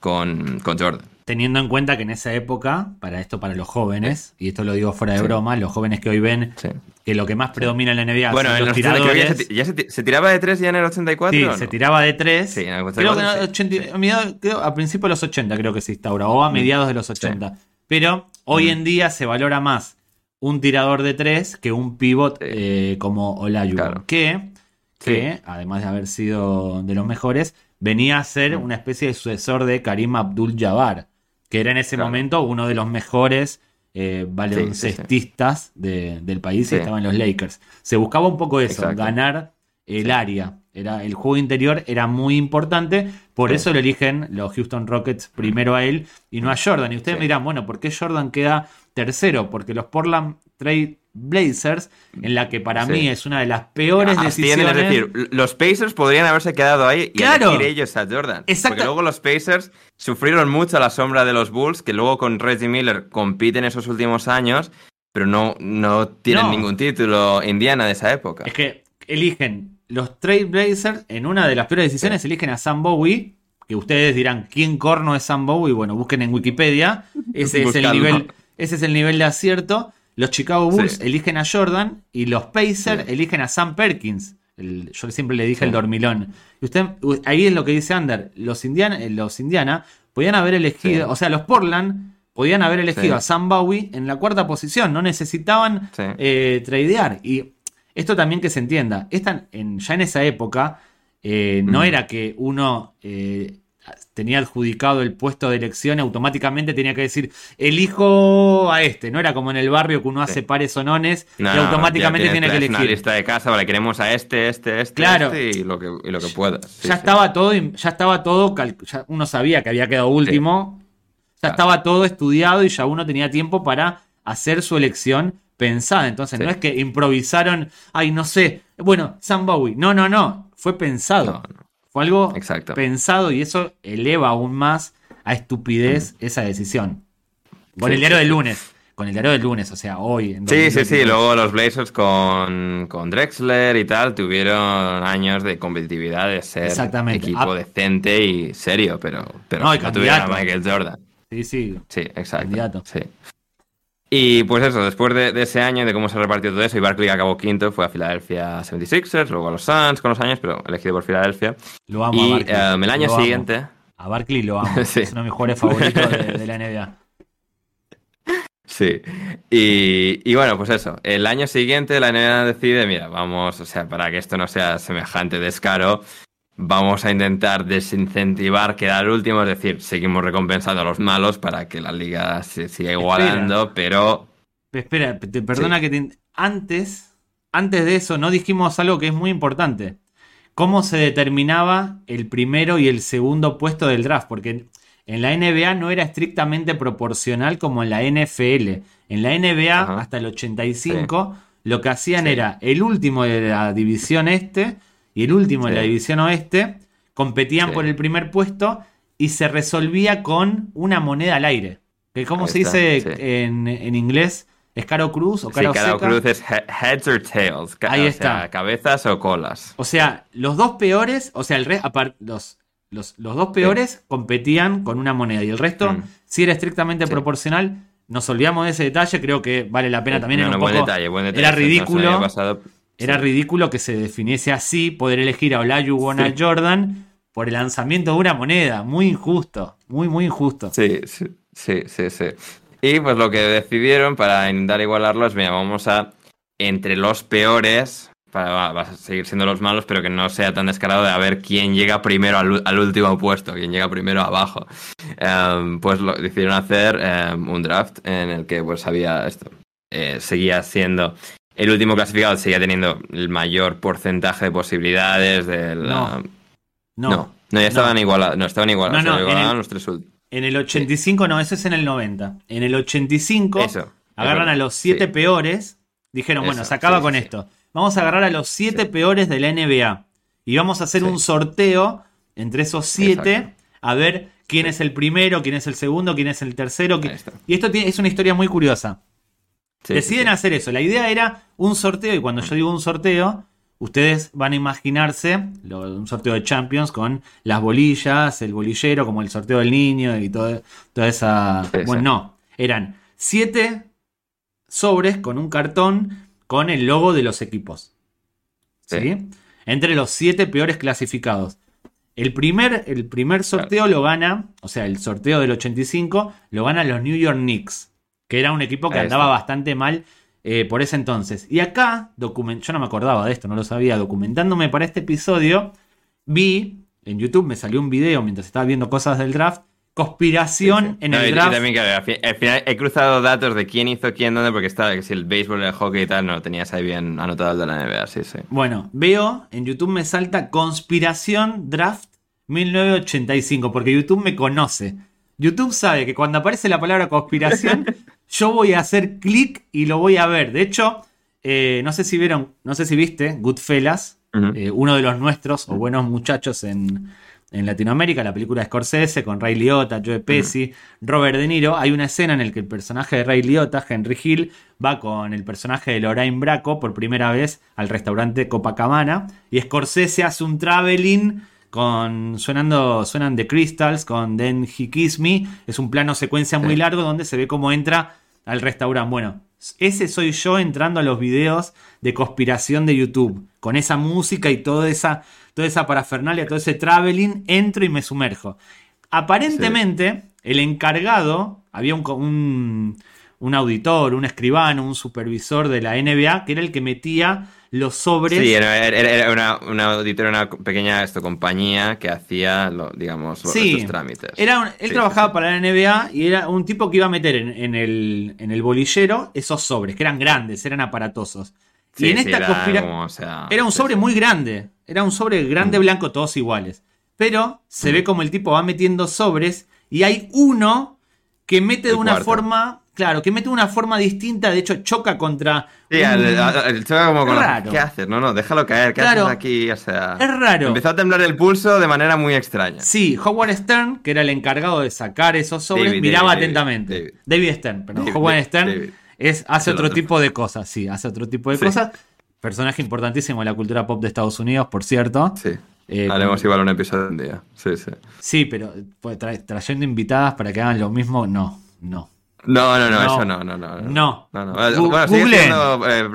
con, con Jordan. Teniendo en cuenta que en esa época, para esto para los jóvenes, y esto lo digo fuera de Sí. broma, los jóvenes que hoy ven Sí. que lo que más predomina en la NBA Bueno, son en los los 80, creo que tiradores. se, ya se se tiraba de 3 ya en el 84. Sí, se tiraba de tres. Sí, en el creo que en 84, el sí. 80 a mediados- creo- a principios de los 80 creo que se instaura, o a mediados de los 80. Pero hoy Mm. en día se valora más un tirador de tres que un pivot eh, como Olajuwon. Claro. Que, que, Sí. además de haber sido de los mejores, venía a ser Mm. una especie de sucesor de Karim Abdul-Jabbar, que era en ese Claro. momento uno de los mejores eh, baloncestistas de- del país y estaba en los Lakers. Se buscaba un poco eso, Exacto. ganar el área. Era, el juego interior era muy importante, por Sí. eso lo eligen los Houston Rockets primero a él y no a Jordan. Y ustedes Sí. me dirán, bueno, ¿por qué Jordan queda tercero? Porque los Portland Trail Blazers, en la que para Sí. mí es una de las peores Ascienden, decisiones. es decir, los Pacers podrían haberse quedado ahí y Claro. elegir ellos a Jordan. Exacto. Porque luego los Pacers sufrieron mucho a la sombra de los Bulls, que luego con Reggie Miller compiten esos últimos años, pero no, no tienen No. ningún título Indiana de esa época. Es que eligen los Trail Blazers, en una de las peores decisiones, eligen a Sam Bowie. Que ustedes dirán, ¿quién corno es Sam Bowie? Bueno, busquen en Wikipedia. Ese es el nivel, ese es el nivel de acierto. Los Chicago Bulls Sí. eligen a Jordan y los Pacers Sí. eligen a Sam Perkins. El- yo siempre le dije Sí. el dormilón. Y usted, ahí es lo que dice Ander. Los Indiana, eh, los Indiana podían haber elegido, o sea, los Portland podían haber elegido a Sam Bowie en la cuarta posición. No necesitaban eh, tradear. Y esto también que se entienda. Esta, en, ya en esa época eh, no Ujú. era que uno eh, tenía adjudicado el puesto de elección automáticamente tenía que decir elijo a este. No era como en el barrio que uno hace pares o nones No, y automáticamente tiene que tienes una elegir. lista de casa, vale, queremos a este, este, este, Claro. este y lo que, y lo que puedas. Sí, ya sí. estaba todo, ya estaba todo, ya uno sabía que había quedado último. Ya Claro. estaba todo estudiado y ya uno tenía tiempo para hacer su elección pensada. Entonces no es que improvisaron, ay, no sé, bueno, Sam Bowie. No, no, no. Fue pensado. No, no. Fue algo Exacto. pensado y eso eleva aún más a estupidez esa decisión. Con Sí, el diario sí, del lunes. Con el diario del lunes, o sea, hoy. en Sí, sí, 2022. sí. Luego los Blazers con, con Drexler y tal tuvieron años de competitividad, de ser Exactamente. equipo Ah. decente y serio, pero, pero No, y no tuvieron a. Michael Jordan. Sí, sí. Sí, exacto. Candidato. Sí. Y pues eso, después de, de ese año, de cómo se repartió todo eso, y Barkley acabó quinto, fue a Philadelphia 76ers, luego a los Suns con los años, pero elegido por Filadelfia. Lo amo a Y Barkley. em, el año Lo amo. siguiente, A Barkley lo amo. Sí. Es uno de mis jugadores favoritos de, de la NBA. Sí, y, y bueno, pues eso, el año siguiente la NBA decide, mira, vamos, o sea, para que esto no sea semejante descaro, vamos a intentar desincentivar quedar último, es decir, seguimos recompensando a los malos para que la liga se siga igualando, pero... Espera, te perdona que te... Antes, antes de eso, no dijimos algo que es muy importante. ¿Cómo se determinaba el primero y el segundo puesto del draft? Porque en la NBA no era estrictamente proporcional como en la NFL. En la NBA, Ajá. hasta el 85, lo que hacían Sí. era el último de la división este y el último de Sí. la división oeste competían Sí. por el primer puesto y se resolvía con una moneda al aire. Que ¿Cómo Ahí se dice sí. en, en inglés? ¿Es caro cruz o Sí, caro cada seca? cruz es he- heads or tails, Ahí o sea, está. cabezas o colas. O sea, los dos peores, o sea, el re- apar- los, los, los dos peores competían con una moneda y el resto, Mm. si era estrictamente Sí. proporcional, nos olvidamos de ese detalle, creo que vale la pena también. No, un buen poco- detalle, buen detalle. era no ridículo. pasado. Era ridículo que se definiese así, poder elegir a Olajuwon a Sí. Jordan por el lanzamiento de una moneda. Muy injusto, muy, muy injusto. Sí, sí, sí, sí, sí. Y pues lo que decidieron para intentar igualarlo es, mira, vamos a, entre los peores, para, va, a seguir siendo los malos, pero que no sea tan descarado de a ver quién llega primero al, último puesto, quién llega primero abajo. Em, pues lo, decidieron hacer em, un draft en el que pues había esto, eh, seguía siendo... El último clasificado seguía teniendo el mayor porcentaje de posibilidades de la... No, no, no, ya estaban igualados, no estaban igualados, No, no, en igualaban el- los tres últimos. En el 85, no, eso es en el 90. En el 85 Eso. es agarran a los siete sí. peores. Dijeron, bueno, se acaba sí, con esto. Vamos a agarrar a los siete peores de la NBA. Y vamos a hacer un sorteo entre esos siete. Exacto. A ver quién es el primero, quién es el segundo, quién es el tercero. Y esto tiene- es una historia muy curiosa. Sí, Deciden sí, sí. hacer eso. La idea era un sorteo. Y cuando yo digo un sorteo, ustedes van a imaginarse lo- un sorteo de Champions con las bolillas, el bolillero, como el sorteo del niño y todo, toda esa. Bueno, no. Eran siete sobres con un cartón con el logo de los equipos. ¿Sí? Entre los siete peores clasificados. El primer, el primer sorteo lo gana, o sea, el sorteo del 85 lo gana los New York Knicks, que era un equipo que Ahí andaba está. bastante mal eh, por ese entonces. Y acá, document yo no me acordaba de esto, no lo sabía, documentándome para este episodio, vi en YouTube, me salió un video mientras estaba viendo cosas del draft, conspiración Sí, sí. en No, el y- y draft. también, claro, al final he cruzado datos de quién hizo quién, dónde, porque estaba, que si el béisbol, el hockey y tal, no lo tenías ahí bien anotado el de la NBA, sí, sí. Bueno, veo, en YouTube me salta Conspiración Draft 1985, porque YouTube me conoce. YouTube sabe que cuando aparece la palabra conspiración, yo voy a hacer clic y lo voy a ver. De hecho, eh, no sé si vieron, no sé si viste Goodfellas, eh, uno de los nuestros o buenos muchachos en, en Latinoamérica, la película de Scorsese con Ray Liotta, Joe Pesci, Robert De Niro. Hay una escena en la que el personaje de Ray Liotta, Henry Hill, va con el personaje de Lorraine Bracco por primera vez al restaurante Copacabana y Scorsese hace un traveling con sonando suenan The Crystals con Then He Kiss Me, es un plano secuencia muy Sí. largo donde se ve cómo entra al restaurante. Bueno, ese soy yo entrando a los videos de conspiración de YouTube. Con esa música y toda esa, toda esa parafernalia, todo ese traveling, entro y me sumerjo. Aparentemente, el encargado, había un, un, un auditor, un escribano, un supervisor de la NBA, que era el que metía los sobres. Sí, era, una, una auditoría, una pequeña esto, compañía que hacía, lo, digamos, los- Sí, trámites. Era un- él Sí, trabajaba sí, para la NBA y era un tipo que iba a meter en, en el, en el bolillero esos sobres, que eran grandes, eran aparatosos. y en esta era conspira- como, o sea, Era un sobre muy grande. Era un sobre grande, Mm. blanco, todos iguales. Pero se Mm. ve como el tipo va metiendo sobres y hay uno que mete de una cuarto. forma. Claro, que mete una forma distinta. De hecho, choca contra. Sí, un- el, el- el choca como con Raro. ¿Qué haces? No, no, déjalo caer. ¿Qué Claro. haces aquí? O sea, Es raro. Empezó a temblar el pulso de manera muy extraña. Sí, Howard Stern, que era el encargado de sacar esos sobres, David, miraba David, atentamente. David. David, Stern, perdón. Howard Stern es, hace otro otro. tipo de cosas, sí, hace otro tipo de Sí. cosas. Personaje importantísimo de la cultura pop de Estados Unidos, por cierto. Sí. Eh, Haremos igual un episodio un día. Sí, sí. Sí, pero pues, tra- trayendo invitadas para que hagan lo mismo, no, no. No, no, no, eso no, no, no. No. no, no. Bueno, sigue siendo. eh,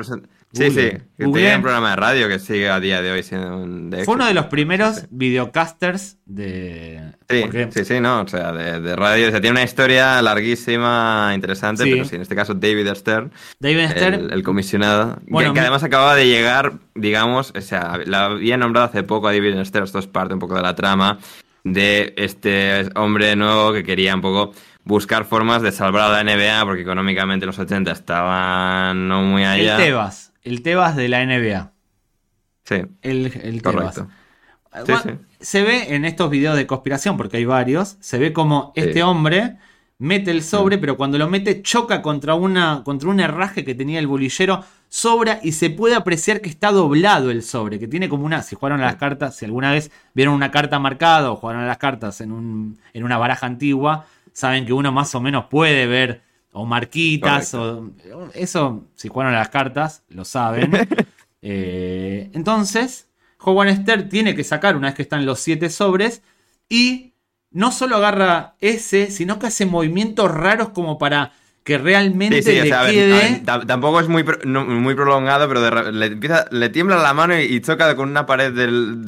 sí, sí. Que tenía un programa de radio que sigue a día de hoy siendo un. de Fue uno de los primeros Sí, sí. videocasters de... Sí, porque- sí, sí, no, o sea, de, de radio, o sea, tiene una historia larguísima, interesante, pero sí, en este caso David Stern, David Stern, el, el comisionado, que- Bueno, que, mi- además acababa de llegar, digamos, o sea, la había nombrado hace poco a David Stern, esto es parte un poco de la trama, de este hombre nuevo que quería un poco buscar formas de salvar a la NBA, porque económicamente en los 80 estaban no muy el allá. Tebas, el Tebas de la NBA. Sí, El, el Tebas. correcto. Sí, Bueno, sí. Se ve en estos videos de conspiración, porque hay varios, se ve como Sí. este hombre mete el sobre, pero cuando lo mete choca contra, una, contra un herraje que tenía el bolillero, sobra y se puede apreciar que está doblado el sobre, que tiene como una, si jugaron a las cartas, si alguna vez vieron una carta marcada o jugaron a las cartas en, un, en una baraja antigua, saben que uno más o menos puede ver o marquitas, o, eso, si jugaron a las cartas, lo saben. Eh, entonces, Howard Stern tiene que sacar una vez que están los siete sobres y no solo agarra ese, sino que hace movimientos raros como para que realmente Sí, sí, o le sea, a ver, quede. a ver, tam- tampoco es muy, no- muy prolongado, pero de le, empieza, le tiembla la mano y, y choca con una pared del,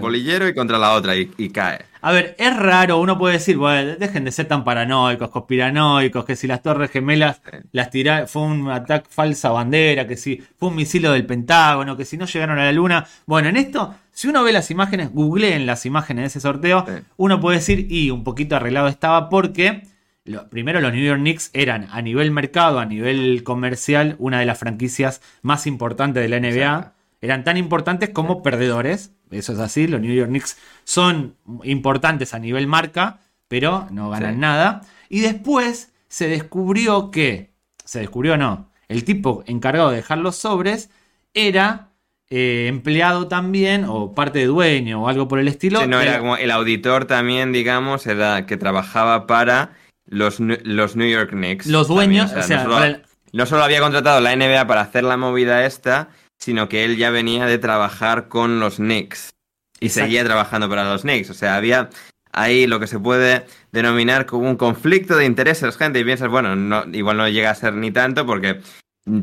bolillero y contra la otra y, y cae. A ver, es raro, uno puede decir, bueno, dejen de ser tan paranoicos, conspiranoicos, que si las torres gemelas las tiraron, fue un ataque falsa bandera, que si fue un misil del Pentágono, que si no llegaron a la luna. Bueno, en esto, si uno ve las imágenes, googleen las imágenes de ese sorteo, Sí. uno puede decir, y un poquito arreglado estaba porque... lo- primero, los New York Knicks eran a nivel mercado, a nivel comercial, una de las franquicias más importantes de la NBA Exacto. eran tan importantes como perdedores. Eso es así, los New York Knicks son importantes a nivel marca, pero no ganan Sí. nada. Y después se descubrió que, se descubrió no, el tipo encargado de dejar los sobres era eh, empleado también, o parte de dueño, o algo por el estilo. Sí, no, era como el auditor también, digamos, era que trabajaba para los, los New York Knicks. Los dueños, también, o sea, no, solo, no había contratado la NBA para hacer la movida esta, sino que él ya venía de trabajar con los Knicks. Y Exacto. seguía trabajando para los Knicks. O sea, había ahí lo que se puede denominar como un conflicto de intereses, gente. Y piensas, bueno, no, igual no llega a ser ni tanto porque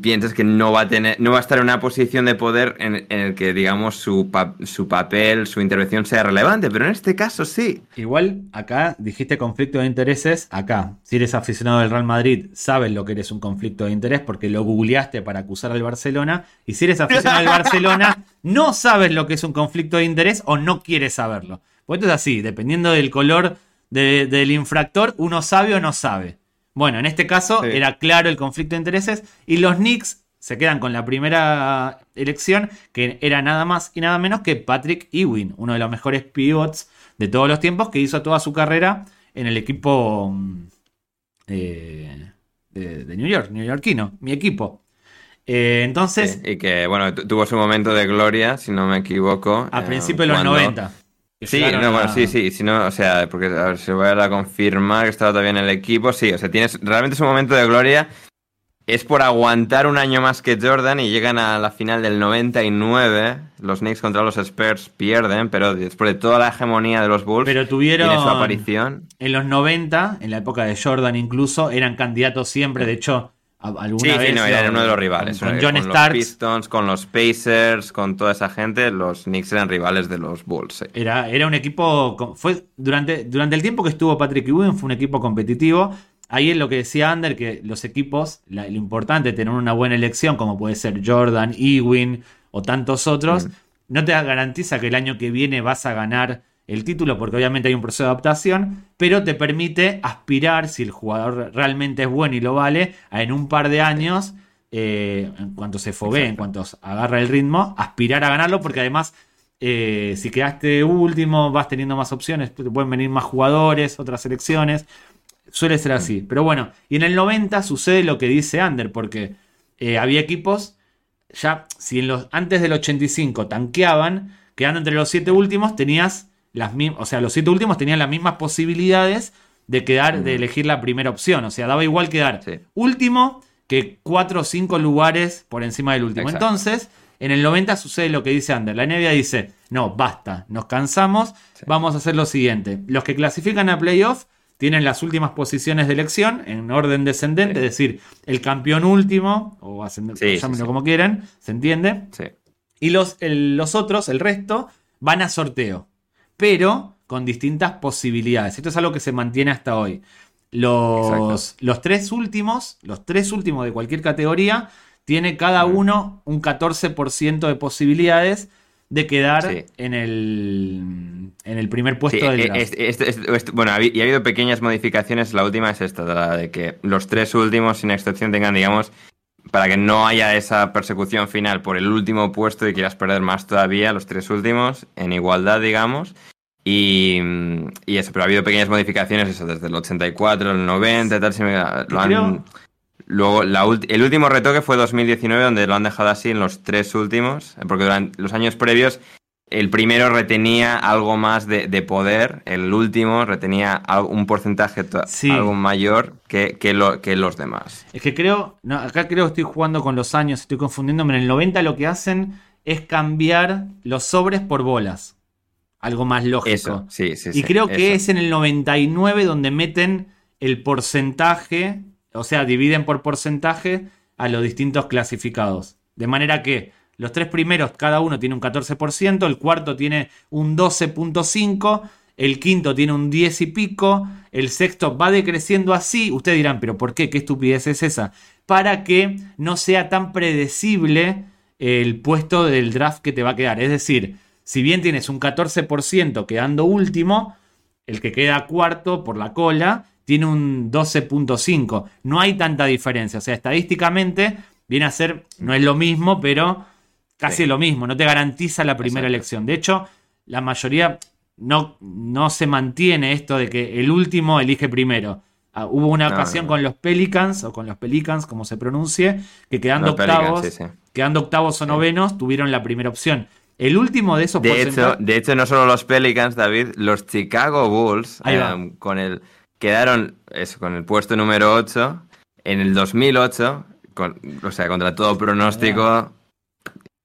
piensas que no va a tener, no va a estar en una posición de poder en, en el que, digamos, su, pa- su papel, su intervención sea relevante. Pero en este caso sí. Igual acá dijiste conflicto de intereses. Acá, si eres aficionado del Real Madrid, sabes lo que eres un conflicto de interés porque lo googleaste para acusar al Barcelona. Y si eres aficionado al Barcelona, no sabes lo que es un conflicto de interés o no quieres saberlo. Pues esto es así, dependiendo del color de- del infractor, uno sabe o no sabe. Bueno, en este caso Sí. era claro el conflicto de intereses y los Knicks se quedan con la primera elección, que era nada más y nada menos que Patrick Ewing, uno de los mejores pivots de todos los tiempos, que hizo toda su carrera en el equipo mm, eh, de, de New York, neoyorquino, mi equipo. Eh, entonces, Sí, y que, bueno, tu- tuvo su momento de gloria, si no me equivoco. a eh, principios de los cuando- 90. Sí, no, bueno, sí, sí, si no, o sea, porque a ver si voy a confirmar que estaba todavía en el equipo, sí, o sea, tienes realmente su momento de gloria es por aguantar un año más que Jordan y llegan a la final del 99, los Knicks contra los Spurs pierden, pero después de toda la hegemonía de los Bulls, Pero tuvieron su aparición. en los 90, en la época de Jordan incluso, eran candidatos siempre, de hecho, alguna Sí, vez sí, no, eran uno de los rivales. Con, eh, con John los Starks Pistons, con los Pacers, con toda esa gente, los Knicks eran rivales de los Bulls. sí. Era, era un equipo. Fue durante, durante el tiempo que estuvo Patrick Ewing, fue un equipo competitivo. Ahí es lo que decía Ander, que los equipos, la- lo importante es tener una buena elección, como puede ser Jordan, Ewing o tantos otros, Mm. no te garantiza que el año que viene vas a ganar el título, porque obviamente hay un proceso de adaptación, pero te permite aspirar, si el jugador realmente es bueno y lo vale, a en un par de años, eh, en cuanto se foguee, en cuanto agarra el ritmo, aspirar a ganarlo, porque además eh, si quedaste último, vas teniendo más opciones, te pueden venir más jugadores, otras selecciones. Suele ser así. Pero bueno, y en el 90 sucede lo que dice Ander, porque eh, había equipos, ya, si en los, antes del 85 tanqueaban, quedando entre los siete últimos, tenías las mismas, o sea, los siete últimos tenían las mismas posibilidades de quedar, de elegir la primera opción. O sea, daba igual quedar Sí. último que cuatro o cinco lugares por encima del último. Exacto. Entonces, en el 90 sucede lo que dice Ander. La NBA dice, no, basta, nos cansamos, vamos a hacer lo siguiente. Los que clasifican a playoff tienen las últimas posiciones de elección en orden descendente, es decir, el campeón último, o ascendente, llámenlo como quieran, ¿se entiende? Sí. Y los, el- los otros, el resto, van a sorteo, pero con distintas posibilidades. Esto es algo que se mantiene hasta hoy. Los, los tres últimos, los tres últimos de cualquier categoría, tiene cada uno un 14% de posibilidades de quedar Sí. en, el, en el primer puesto Sí, del eh, draft. bueno, y ha habido pequeñas modificaciones. La última es esta, la de que los tres últimos, sin excepción, tengan, digamos, para que no haya esa persecución final por el último puesto y quieras perder más todavía, los tres últimos, en igualdad, digamos. Y, y eso, pero ha habido pequeñas modificaciones, eso, desde el 84, el 90, tal, si me- lo han- creo- Luego, la el último retoque fue 2019, donde lo han dejado así en los tres últimos, porque durante los años previos el primero retenía algo más de, de poder, el último retenía un porcentaje Sí. algo mayor que, que, lo- que los demás. Es que creo, no, acá creo que estoy jugando con los años, estoy confundiéndome. En el 90 lo que hacen es cambiar los sobres por bolas. Algo más lógico. Eso, sí, sí, y creo que eso. es en el 99 donde meten el porcentaje, o sea, dividen por porcentaje a los distintos clasificados. De manera que los tres primeros, cada uno tiene un 14%, el cuarto tiene un 12.5%, el quinto tiene un 10 y pico, el sexto va decreciendo así. Ustedes dirán, pero ¿por qué? ¿Qué estupidez es esa? Para que no sea tan predecible el puesto del draft que te va a quedar. Es decir, si bien tienes un 14% quedando último, el que queda cuarto por la cola tiene un 12.5. No hay tanta diferencia. O sea, estadísticamente viene a ser, no es lo mismo, pero casi Sí. lo mismo. No te garantiza la primera Exacto. elección. De hecho, la mayoría no, no se mantiene esto de que el último elige primero. Ah, hubo una No, ocasión no. con los Pelicans, o con los Pelicans, como se pronuncie, que quedando Pelicans, octavos, sí, sí. quedando octavos o novenos, tuvieron la primera opción. El último de esos De hecho, de hecho, no solo los Pelicans, David, los Chicago Bulls eh, con el quedaron eso, con el puesto número 8 en el 2008, con- o sea, contra todo pronóstico,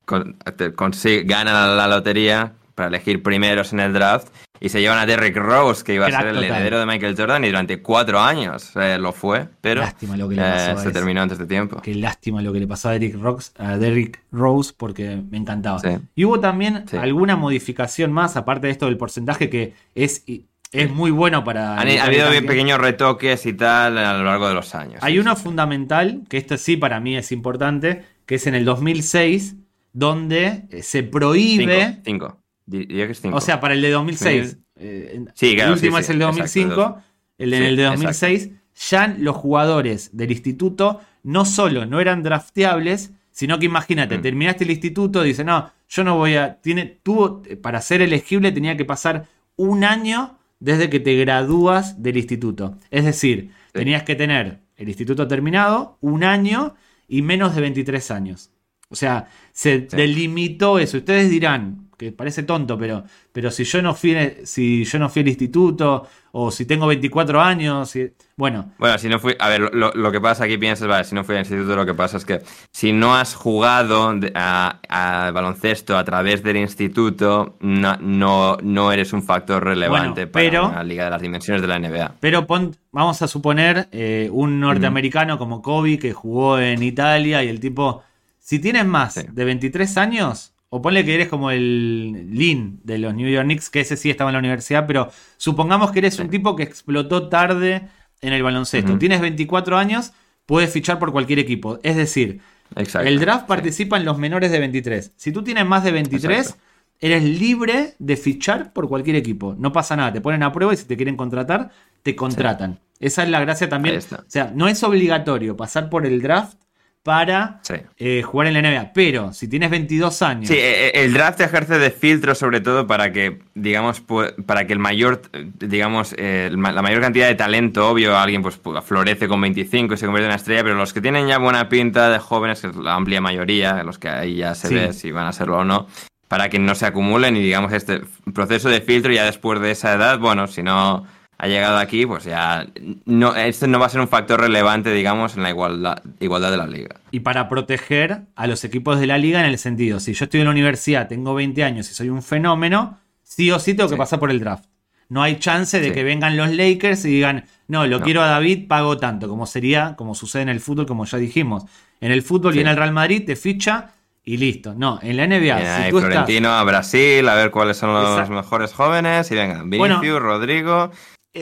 con- te- consi- ganan la lotería para elegir primeros en el draft y se llevan a Derrick Rose, que iba a ser el total. heredero de Michael Jordan y durante cuatro años eh, lo fue, pero lo que le eh, se terminó antes de tiempo. Qué lástima lo que le pasó a Derrick, Rose, a Derrick Rose porque me encantaba. Sí. Y hubo también Sí. alguna modificación más, aparte de esto del porcentaje, que es, es muy bueno para... Han, ha habido también. pequeños retoques y tal a lo largo de los años. Hay uno fundamental, que esto sí para mí es importante, que es en el 2006, donde eh, se prohíbe... Cinco, cinco. Diría que es 5. O sea, para el de 2006. eh, Sí, claro, el último sí, es el de exacto, 2005. dos. el de, Sí, el de 2006. Ya los jugadores del instituto no solo no eran drafteables, sino que imagínate, Mm. terminaste el instituto, dice, no, yo no voy a. Tiene, tuvo, para ser elegible tenía que pasar un año desde que te gradúas del instituto. Es decir, Sí. tenías que tener el instituto terminado, un año y menos de 23 años. O sea, se Sí. delimitó eso. Ustedes dirán, que parece tonto, pero, pero si yo no fui, si yo no fui al instituto, o si tengo 24 años, si- bueno, Bueno, si no fui. A ver, lo, lo que pasa aquí piensas, vale, si no fui al instituto, lo que pasa es que si no has jugado de- a, a baloncesto a través del instituto, no, no, no eres un factor relevante Bueno, para pero- una liga de las dimensiones de la NBA. Pero pon- vamos a suponer eh, un norteamericano como Kobe que jugó en Italia y el tipo, si tienes más Sí. de 23 años, o ponle que eres como el Lin de los New York Knicks, que ese sí estaba en la universidad, pero supongamos que eres un tipo que explotó tarde en el baloncesto. Tienes 24 años, puedes fichar por cualquier equipo. Es decir, Exacto. el draft sí. participa en los menores de 23. Si tú tienes más de 23, Exacto. eres libre de fichar por cualquier equipo. No pasa nada, te ponen a prueba y si te quieren contratar, te contratan. Esa es la gracia también. O sea, no es obligatorio pasar por el draft para Sí. eh, jugar en la NBA. Pero si tienes 22 años, Sí, eh, eh, el draft ejerce de filtro sobre todo para que, digamos, para que el mayor, digamos, eh, la mayor cantidad de talento, obvio, alguien pues pu- florece con 25 y se convierte en una estrella, pero los que tienen ya buena pinta de jóvenes, que es la amplia mayoría, los que ahí ya se Sí. ve si van a serlo o no, para que no se acumulen y digamos este proceso de filtro ya después de esa edad, bueno, si no ha llegado aquí, pues ya no, este no va a ser un factor relevante, digamos, en la igualdad, igualdad de la liga. y para proteger a los equipos de la liga en el sentido, si yo estoy en la universidad, tengo 20 años y soy un fenómeno, sí o sí tengo que Sí. pasar por el draft. No hay chance de Sí. que vengan los Lakers y digan, no, lo No. quiero a David, pago tanto, como sería, como sucede en el fútbol, como ya dijimos. En el fútbol y Sí. en el Real Madrid te ficha y listo. No, en la NBA, Viene si tú estás... Florentino a Brasil a ver cuáles son los Exacto. mejores jóvenes y venga, Vinicius, Bueno, Rodrigo,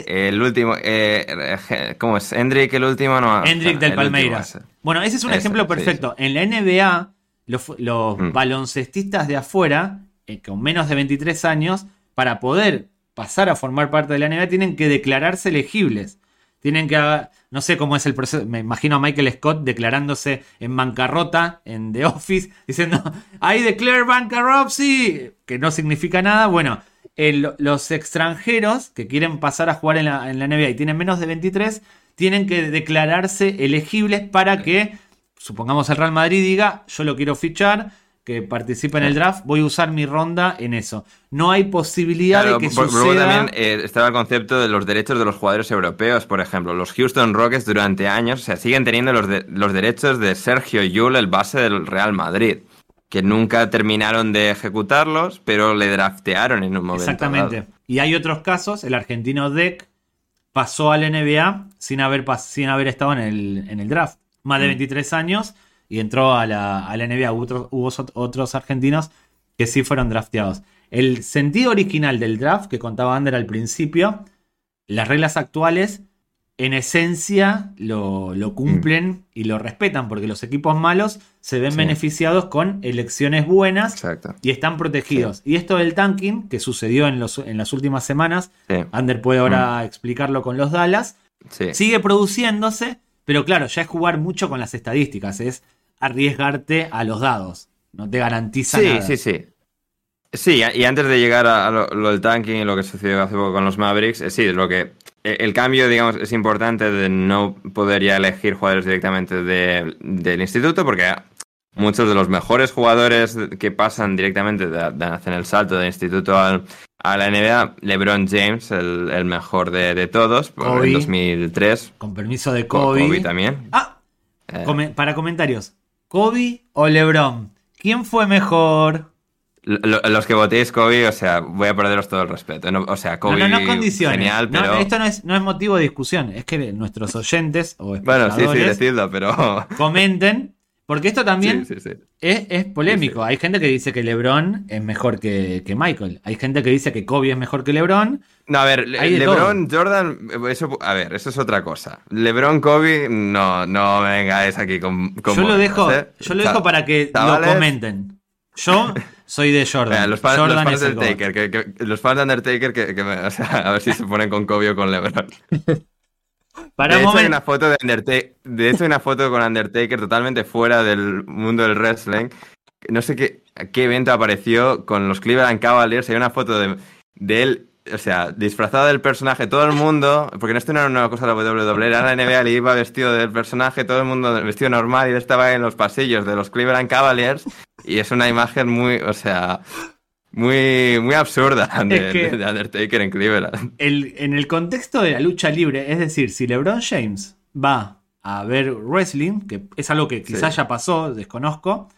el último, eh, eh, ¿cómo es? Hendrik el último, no. Hendrik del Palmeiras. Bueno, ese es un Ese, ejemplo sí, perfecto. En la NBA, los, los Mm. baloncestistas de afuera, eh, con menos de 23 años, para poder pasar a formar parte de la NBA, tienen que declararse elegibles. Tienen que, no sé cómo es el proceso, me imagino a Michael Scott declarándose en bancarrota en The Office, diciendo, I declare bankruptcy, que no significa nada. Bueno, el- los extranjeros que quieren pasar a jugar en la, en la NBA y tienen menos de 23, tienen que declararse elegibles para que, supongamos el Real Madrid diga, yo lo quiero fichar, que participe en el draft, voy a usar mi ronda en eso. No hay posibilidad Claro, de que por- luego suceda... también eh, estaba el concepto de los derechos de los jugadores europeos, por ejemplo. Los Houston Rockets durante años o sea, siguen teniendo los, de- los derechos de Sergio Yul, el base del Real Madrid, que nunca terminaron de ejecutarlos, pero le draftearon en un momento. Exactamente. dado. Y hay otros casos, el argentino Deck pasó al NBA sin haber, sin haber estado en el, en el draft. Más de Mm. 23 años y entró a la, a la NBA. Hubo otros, hubo ot- otros argentinos que sí fueron drafteados. El sentido original del draft que contaba Ander al principio, las reglas actuales en esencia lo, lo cumplen y lo respetan porque los equipos malos se ven Sí. beneficiados con elecciones buenas Exacto. y están protegidos. Y esto del tanking, que sucedió en, los, en las últimas semanas, Sí. Ander puede ahora explicarlo con los Dallas, Sí. sigue produciéndose, pero claro, ya es jugar mucho con las estadísticas, es arriesgarte a los dados. No te garantiza Sí, nada. sí, sí. Sí, y antes de llegar a lo, lo del tanking y lo que sucedió hace poco con los Mavericks, eh, sí, lo que el cambio, digamos, es importante de no poder ya elegir jugadores directamente de- del instituto, porque muchos de los mejores jugadores que pasan directamente, de, de- hacen el salto del instituto al- a la NBA, LeBron James, el, el mejor de, de todos, Kobe. en 2003, Con permiso de Kobe. Kobe también. Ah, Eh, para comentarios. ¿Kobe o LeBron? ¿Quién fue mejor? Lo- los que votéis Kobe, o sea, voy a perderos todo el respeto. No, o sea, Kobe, no, no, no condiciones. genial, No, pero... esto no es, no es motivo de discusión. Es que nuestros oyentes o Bueno, sí, sí, decidlo, pero... comenten. Porque esto también Sí, sí, sí. Es, es polémico. Hay gente que dice que LeBron es mejor que, que Michael. Hay gente que dice que Kobe es mejor que LeBron. No, a ver, Le- LeBron, Jordan, eso, a ver, eso es otra cosa. LeBron, Kobe, no, no me vengáis aquí con... con yo lo dejo, ¿eh? yo lo dejo para que chavales, lo comenten. Yo soy de Jordan. los, fans, Jordan los fans el del. Taker, que, que- los fans de Undertaker, que, que me- o sea, a ver si se ponen con Kobe o con LeBron. Para de hecho, hay una foto de Undertaker, de hecho, hay una foto con Undertaker totalmente fuera del mundo del wrestling. No sé qué, qué evento apareció con los Cleveland Cavaliers. Hay una foto de, de él, o sea, disfrazado del personaje, todo el mundo, porque esto no era una cosa de la WWE, era la NBA, le iba vestido del personaje, todo el mundo vestido normal, y él estaba en los pasillos de los Cleveland Cavaliers. Y es una imagen muy, o sea, muy, muy absurda de, Es que- de Undertaker en Cleveland. el- en el contexto de la lucha libre, es decir, si LeBron James va a ver wrestling, que es algo que quizás Sí. ya pasó, desconozco,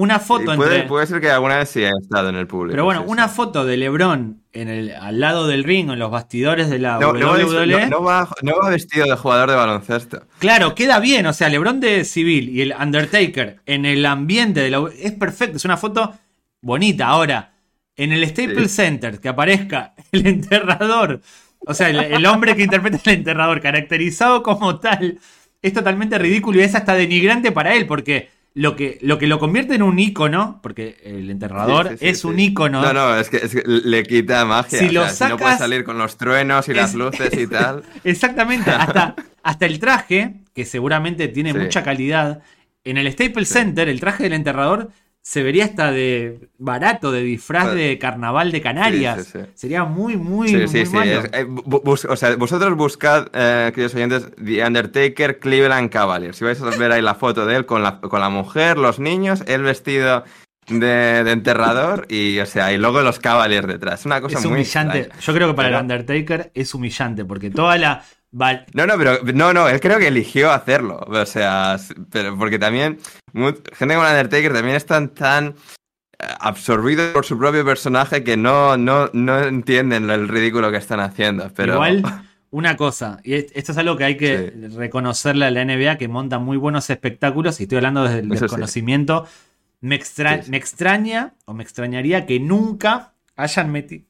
una foto Y puede, entre. puede ser que alguna vez sí haya estado en el público. Pero bueno, sí, sí. una foto de LeBron en el, al lado del ring, en los bastidores de la No, no, va- WWE. no- no va, no va vestido de jugador de baloncesto. Claro, queda bien. O sea, LeBron de civil y el Undertaker en el ambiente de la. Es perfecto, es una foto bonita. Ahora, en el Staples Center, que aparezca el enterrador, o sea, el, el hombre que interpreta el enterrador, caracterizado como tal, es totalmente ridículo y es hasta denigrante para él, porque lo que lo, que lo convierte en un ícono, porque el enterrador Sí, sí, sí, es un ícono. No, no, es que, es que le quita magia. Si o lo sea, si no puede sacas- salir con los truenos y las Es- luces y tal. Exactamente, hasta, hasta el traje, que seguramente tiene mucha calidad, en el Staples Center, el traje del enterrador se vería hasta de barato, de disfraz de carnaval de Canarias. Sí, sí, sí. Sería muy, muy, Sí, muy sí, sí. malo. eh, bus- o sea, vosotros buscad, eh, queridos oyentes, The Undertaker Cleveland Cavaliers. Si vais a ver ahí la foto de él con la, con la mujer, los niños, él vestido de, de enterrador y, o sea, y luego los Cavaliers detrás. Es una cosa Es muy humillante. extraña. Yo creo que para Pero- el Undertaker es humillante, porque toda la... No, no, pero no, no, él creo que eligió hacerlo. O sea, pero porque también gente como Undertaker también están tan eh, absorbidos por su propio personaje que no, no, no entienden el ridículo que están haciendo. Pero Igual, una cosa, y es- esto es algo que hay que Sí. reconocerle a la NBA, que monta muy buenos espectáculos, y estoy hablando desde el sí. desconocimiento. Me, extra- sí. me extraña, o me extrañaría que nunca hayan, meti-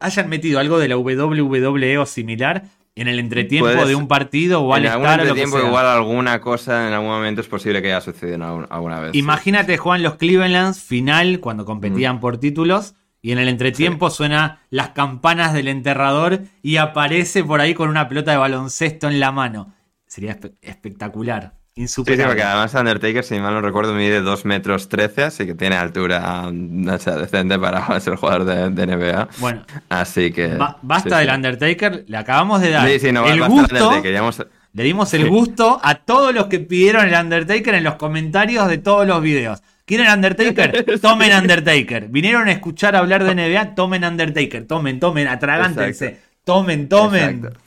hayan metido algo de la WWE o similar en el entretiempo Puedes- de un partido o al en estar que tiempo igual alguna cosa en algún momento es posible que haya sucedido en alguna vez. sí. Imagínate, Juan, los Clevelands final cuando competían por títulos y en el entretiempo suena las campanas del enterrador y aparece por ahí con una pelota de baloncesto en la mano. Sería espe- espectacular, Sí, sí, insuperable. porque además Undertaker, si mal no recuerdo, mide 2 metros 13, así que tiene altura mm, o sea, decente para ser jugador de, de NBA. Bueno, Así que. ba- basta sí, del sí. Undertaker, le acabamos de dar Sí, sí, no, el basta gusto, Undertaker, ya hemos- le dimos el Sí. gusto a todos los que pidieron el Undertaker en los comentarios de todos los videos. ¿Quieren Undertaker? Tomen Undertaker. Vinieron a escuchar hablar de NBA, tomen Undertaker. Tomen, tomen, atragántense. Exacto. Tomen, tomen. Exacto.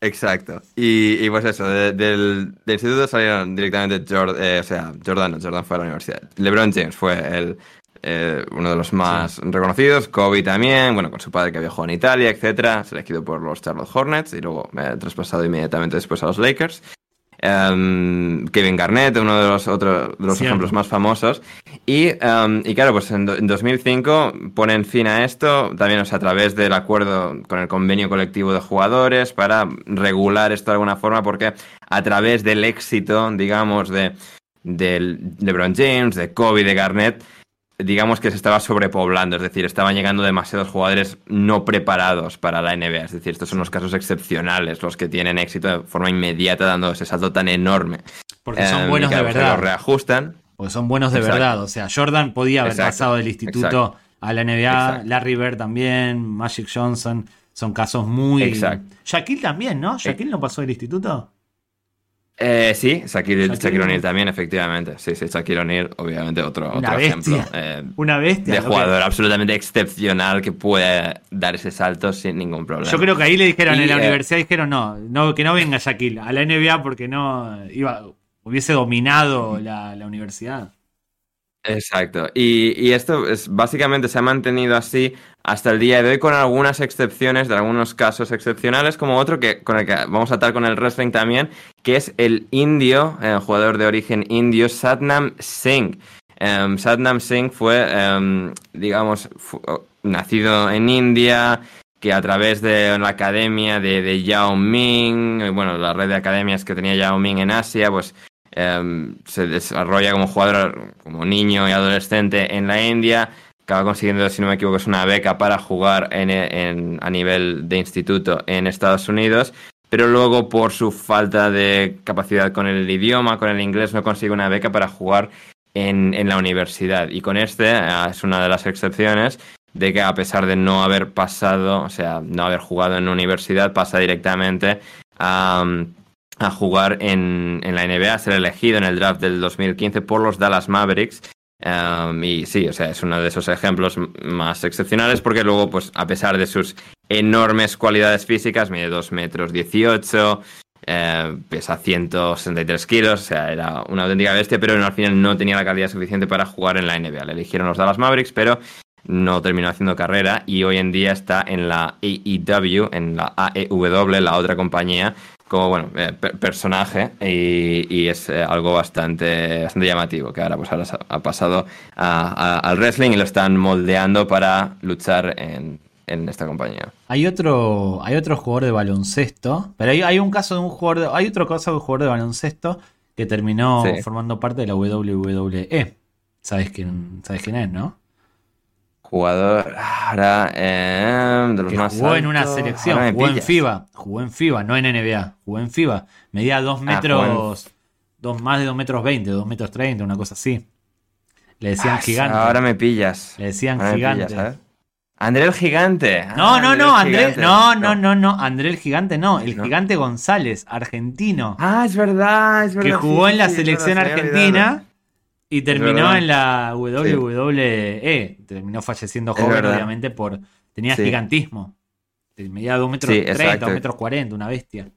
Exacto. Y, y pues eso, de- del, del instituto salieron directamente Jordan, o sea, Jordan, no, Jordan fue a la universidad. LeBron James fue el, eh, uno de los más reconocidos, Kobe también, bueno, con su padre que viajó en Italia, etcétera, elegido por los Charlotte Hornets y luego me ha traspasado inmediatamente después a los Lakers. Em, Kevin Garnett, uno de los otros de los ejemplos más famosos. Y, em, y claro, pues en, do- en 2005 ponen fin a esto, también o sea, a través del acuerdo con el convenio colectivo de jugadores para regular esto de alguna forma, porque a través del éxito, digamos, de, de LeBron James, de Kobe, de Garnett, digamos que se estaba sobrepoblando, es decir, estaban llegando demasiados jugadores no preparados para la NBA, es decir, estos son los casos excepcionales, los que tienen éxito de forma inmediata dando ese salto tan enorme. Porque son Em, buenos de verdad. Lo reajustan. Porque son buenos de Exacto. verdad. O sea, Jordan podía haber Exacto, pasado del instituto exacto. a la NBA. Larry Bird también. Magic Johnson. Son casos muy. Exacto. Shaquille también, ¿no? Shaquille no pasó del instituto. Eh, sí, Shaquille, Shaquille Shaquille O'Neal también, efectivamente. Sí, sí, Shaquille O'Neal, obviamente, otro, Una otro bestia. ejemplo. eh, Una bestia. de que- jugador absolutamente excepcional que puede dar ese salto sin ningún problema. Yo creo que ahí le dijeron Y, en la eh, universidad, dijeron no, no, que no venga Shaquille a la NBA porque no iba, hubiese dominado la, la universidad. Exacto. Y, y esto es, básicamente se ha mantenido así hasta el día de hoy con algunas excepciones de algunos casos excepcionales, como otro que con el que vamos a atar con el wrestling también, que es el indio, eh, jugador de origen indio, Satnam Singh. Em, Satnam Singh fue, em, digamos, nacido en India, que a través de la academia de, de Yao Ming, y bueno, la red de academias que tenía Yao Ming en Asia, pues em, se desarrolla como jugador, como niño y adolescente en la India, acaba consiguiendo, si no me equivoco, es una beca para jugar en, en, a nivel de instituto en Estados Unidos, pero luego por su falta de capacidad con el idioma, con el inglés, no consigue una beca para jugar en, la universidad. Y con este eh, es una de las excepciones de que a pesar de no haber pasado, o sea, no haber jugado en universidad, pasa directamente a, a jugar en, en, la NBA, a ser elegido en el draft del 2015 por los Dallas Mavericks. Um, y sí, o sea, es uno de esos ejemplos más excepcionales porque luego, pues, a pesar de sus enormes cualidades físicas, mide 2 metros 18, eh, pesa 163 kilos, o sea, era una auténtica bestia, pero al final no tenía la calidad suficiente para jugar en la NBA. Le eligieron los Dallas Mavericks, pero no terminó haciendo carrera y hoy en día está en la AEW, en la AEW, la otra compañía, como bueno, eh, personaje y, y es eh, algo bastante, bastante llamativo, que ahora pues ahora ha pasado a, a, al wrestling y lo están moldeando para luchar en, en esta compañía. Hay otro, hay otro jugador de baloncesto, pero hay, hay un caso de un jugador, de, hay otro caso de un jugador de baloncesto que terminó sí. formando parte de la WWE. ¿Sabes quién, sabes quién es, no? Jugador ahora eh, de los que más jugó altos. en una selección, jugó en. FIBA, jugó en FIBA, no en NBA, jugó en FIBA. Medía 2 Ah, metros, dos, más de 2 metros 20, 2 metros 30, una cosa así. Le decían Ah, gigante. Ahora me pillas. Le decían Ahora gigante. André el gigante. No, Ah, no, no, André, no, no, no, no, André el gigante no, el No. gigante González, argentino, Ah, es verdad, es verdad. que jugó sí, en la sí, selección argentina. Y terminó en la WWE. Terminó falleciendo joven, obviamente, por tenía Sí. gigantismo. Medía 2 metros Sí, 30, exacto. 2 metros 40, una bestia.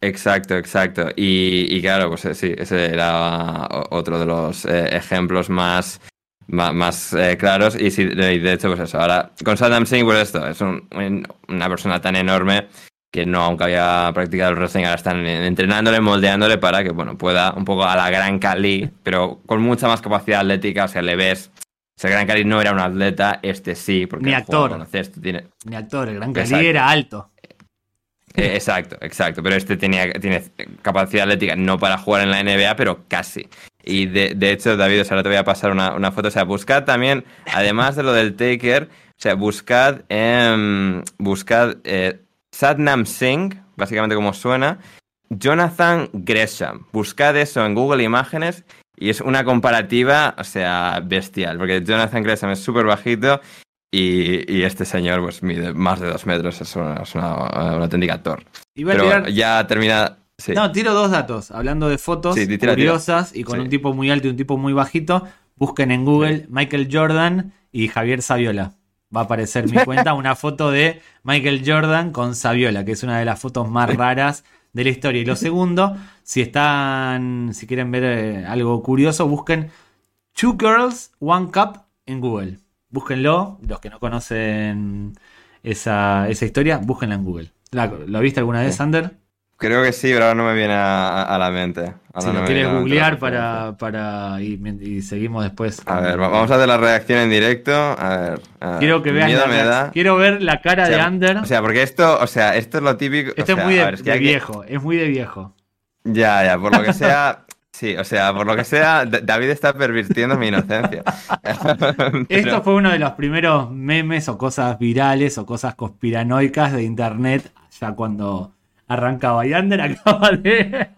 Exacto, exacto. Y, y claro, pues eh, sí, ese era otro de los eh, ejemplos más, más, eh, claros. Y sí, de, hecho, pues eso. Ahora, con Saddam Singh, pues esto, es un- una persona tan enorme que no, aunque había practicado el wrestling, ahora están entrenándole, moldeándole para que, bueno, pueda un poco a la Gran Cali, pero con mucha más capacidad atlética. O sea, le ves. O sea, Gran Cali no era un atleta, este sí, porque Ni el actor. conoces, tiene, Mi actor, el gran Cali era alto. Eh, exacto, exacto. Pero este tenía, tiene capacidad atlética no para jugar en la NBA, pero casi. Y de, de hecho, David, o sea, ahora te voy a pasar una, una foto. O sea, buscad también, además de lo del Taker, o sea, buscad, em, buscad eh, Satnam Singh, básicamente como suena, Jonathan Gresham. Buscad eso en Google Imágenes y es una comparativa, o sea, bestial, porque Jonathan Gresham es súper bajito y, y este señor pues mide más de dos metros, es una, es una, una auténtica torre. Iba a Pero tirar- bueno, ya termina. Sí. No, tiro dos datos. Hablando de fotos Sí, tira, tira. curiosas y con Sí. un tipo muy alto y un tipo muy bajito, busquen en Google Michael Jordan y Javier Saviola. Va a aparecer en mi cuenta una foto de Michael Jordan con Saviola, que es una de las fotos más raras de la historia. Y lo segundo, si están, si quieren ver eh, algo curioso, busquen Two Girls, One Cup en Google. Búsquenlo, los que no conocen esa, esa historia, búsquenla en Google. ¿La, ¿Lo viste alguna vez, Sí. Sander? Creo que sí, pero ahora no me viene a, a la mente. Ahora Si no lo me quieres googlear para, para y, y seguimos después. A ver, va- vamos a hacer la reacción en directo. A ver. a. Quiero que veas Miedo me da. Quiero ver la cara O sea, de Ander. O sea, porque esto, o sea, esto es lo típico. Esto o sea, es muy de, a ver, es que de hay que- viejo, es muy de viejo. Ya, ya, por lo que sea. Sí, o sea, por lo que sea, David está pervirtiendo mi inocencia. Esto fue uno de los primeros memes o cosas virales o cosas conspiranoicas de internet, ya cuando arrancaba. Y Ander acaba de.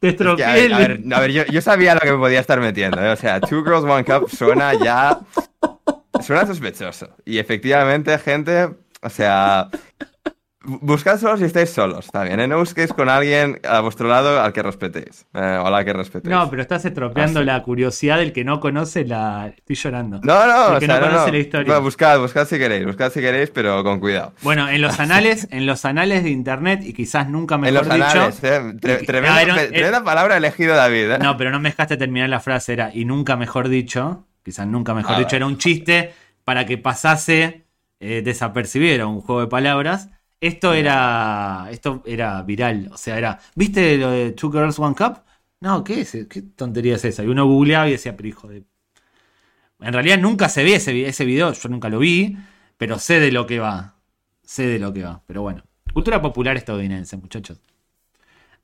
Te Es que, estropeé ver, el- a ver, a ver, yo, yo sabía lo que me podía estar metiendo. ¿eh? O sea, Two Girls One Cup suena ya. Suena sospechoso. Y efectivamente, gente, o sea. Bu- Buscad solos si estáis solos, está bien. ¿eh? No busquéis con alguien a vuestro lado al que respetéis. eh, o a la que respetéis. No, pero estás estropeando Ah, la curiosidad del que no conoce la. Estoy llorando. no, no, el o que sea, no no, conoce no. la historia. No, buscad, buscad si queréis, buscad si queréis, pero con cuidado. Bueno, en los anales, en los anales de internet, y quizás nunca En mejor los dicho. anales, eh, tre- y- tremenda, palabra elegido David. ¿eh? No, pero no me dejaste terminar la frase, era y nunca mejor dicho, quizás nunca mejor Ah, dicho, era un chiste para que pasase eh, desapercibido, era un juego de palabras. Esto era esto era viral, o sea, era, ¿viste lo de Two Girls One Cup? No, ¿qué es? ¿Qué tontería es esa? Y uno googleaba y decía, pero hijo de... En realidad nunca se ve ese, vi- ese video, yo nunca lo vi, pero sé de lo que va. Sé de lo que va, pero bueno. Cultura popular estadounidense, muchachos.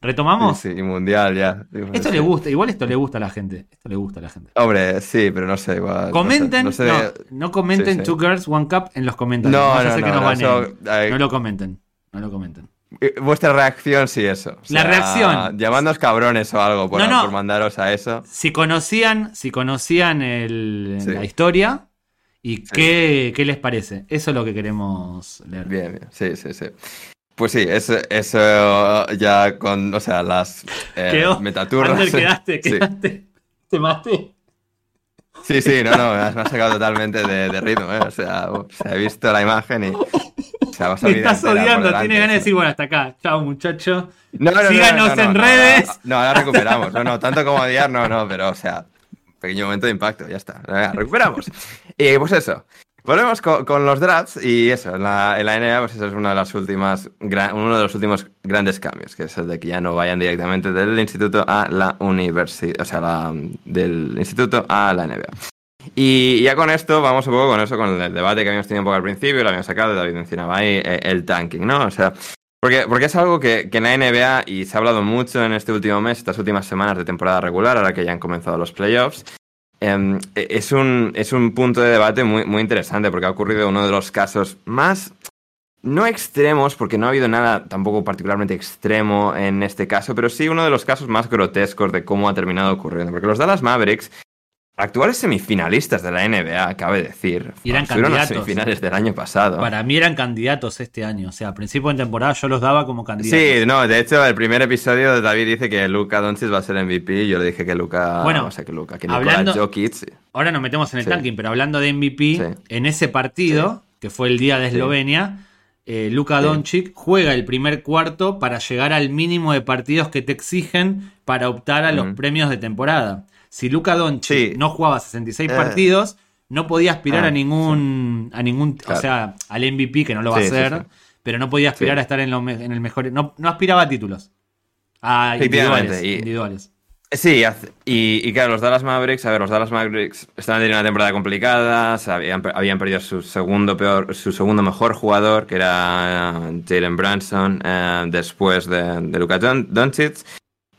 ¿Retomamos? Sí, sí, mundial ya. Esto Sí. le gusta, igual esto le gusta a la gente. Esto le gusta a la gente. Hombre, sí, pero no sé, igual. no Comenten, no, sé- no sé- no comenten Sí. Two Girls, One Cup en los comentarios. No, no, hacer que no, no, eso, No lo comenten. No lo comenten. eh, Vuestra reacción, sí, eso. O La reacción. Llamándonos cabrones o algo por, No, no. por mandaros a eso. Si conocían, si conocían el- la historia y qué, qué les parece. Eso es lo que queremos leer. Bien, bien, sí, sí, sí. Pues sí, eso, eso ya con, o sea, las eh, Quedó. metaturras. Ander, quedaste, Sí. quedaste. Te maté. Sí, sí, no, no, me has, me has sacado totalmente de, de ritmo, ¿eh? O sea, o sea, he visto la imagen y. O sea, vas a Me vida estás odiando. Tienes ganas de decir, bueno, hasta acá. Chao, muchacho. No, no, no, Síganos no, no, en redes. No, ahora recuperamos. No, no, tanto como odiar, no, no, pero, o sea, pequeño momento de impacto, ya está. Recuperamos. Y pues eso. Volvemos con, con los drafts y eso, en la, en la NBA, pues eso es una de las últimas, gra- uno de los últimos grandes cambios, que es el de que ya no vayan directamente del instituto a la universidad, o sea, la- del instituto a la NBA. Y ya con esto, vamos un poco con eso, con el debate que habíamos tenido un poco al principio, lo habíamos sacado, David mencionaba ahí, eh, el tanking, ¿no? O sea, porque, porque es algo que, que en la NBA, y se ha hablado mucho en este último mes, estas últimas semanas de temporada regular, ahora que ya han comenzado los playoffs, em, es, un, es un punto de debate muy, muy interesante, porque ha ocurrido uno de los casos más, no extremos, porque no ha habido nada tampoco particularmente extremo en este caso, pero sí uno de los casos más grotescos de cómo ha terminado ocurriendo. Porque los Dallas Mavericks, actuales semifinalistas de la NBA, cabe decir, Y eran las candidatos. semifinales del año pasado. Para mí eran candidatos este año. O sea, a principio de temporada yo los daba como candidatos. Sí, no, de hecho, el primer episodio David dice que Luca Doncic va a ser MVP y yo le dije que Luca, Bueno, o sea, que Luca, que hablando- Jokic. Ahora nos metemos en el Sí. tanking, pero hablando de MVP, Sí. en ese partido, que fue el día de. Eslovenia, eh, Luka. Doncic juega el primer cuarto para llegar al mínimo de partidos que te exigen para optar a los premios de temporada. Si Luka Doncic Sí. no jugaba 66 Eh. partidos, no podía aspirar Ah, a ningún, a ningún, o sea, al MVP, que no lo va Sí, a hacer, pero no podía aspirar a estar en, lo en el mejor, no, no aspiraba a títulos. A individuales, y- individuales. Sí, y, y claro, los Dallas Mavericks, a ver, los Dallas Mavericks estaban teniendo una temporada complicada, habían, pe- habían perdido su segundo peor, su segundo mejor jugador, que era eh, Jalen Branson, eh, después de, de Luka Don- Doncic,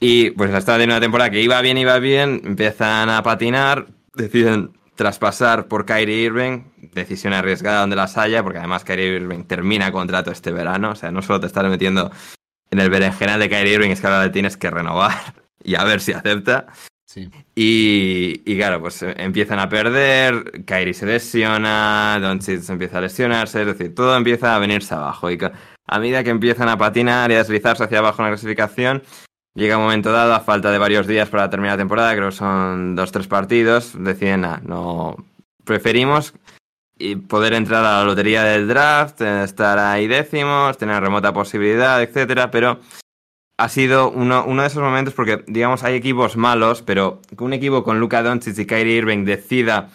y pues estaban teniendo una temporada que iba bien, iba bien, empiezan a patinar, deciden traspasar por Kyrie Irving, decisión arriesgada donde las haya, porque además Kyrie Irving termina contrato este verano, o sea, no solo te estás metiendo en el berenjenal de Kyrie Irving, es que ahora le tienes que renovar y a ver si acepta. Sí. Y, y claro, pues eh, empiezan a perder, Kyrie se lesiona, Doncic empieza a lesionarse, es decir, todo empieza a venirse abajo. Y a medida que empiezan a patinar y a deslizarse hacia abajo en la clasificación, llega un momento dado, a falta de varios días para terminar la temporada, creo que son dos, tres partidos, deciden, "Ah, no, preferimos poder entrar a la lotería del draft, estar ahí décimos, tener remota posibilidad, etcétera, pero ha sido uno, uno de esos momentos porque, digamos, hay equipos malos, pero que un equipo con Luka Doncic y Kyrie Irving decida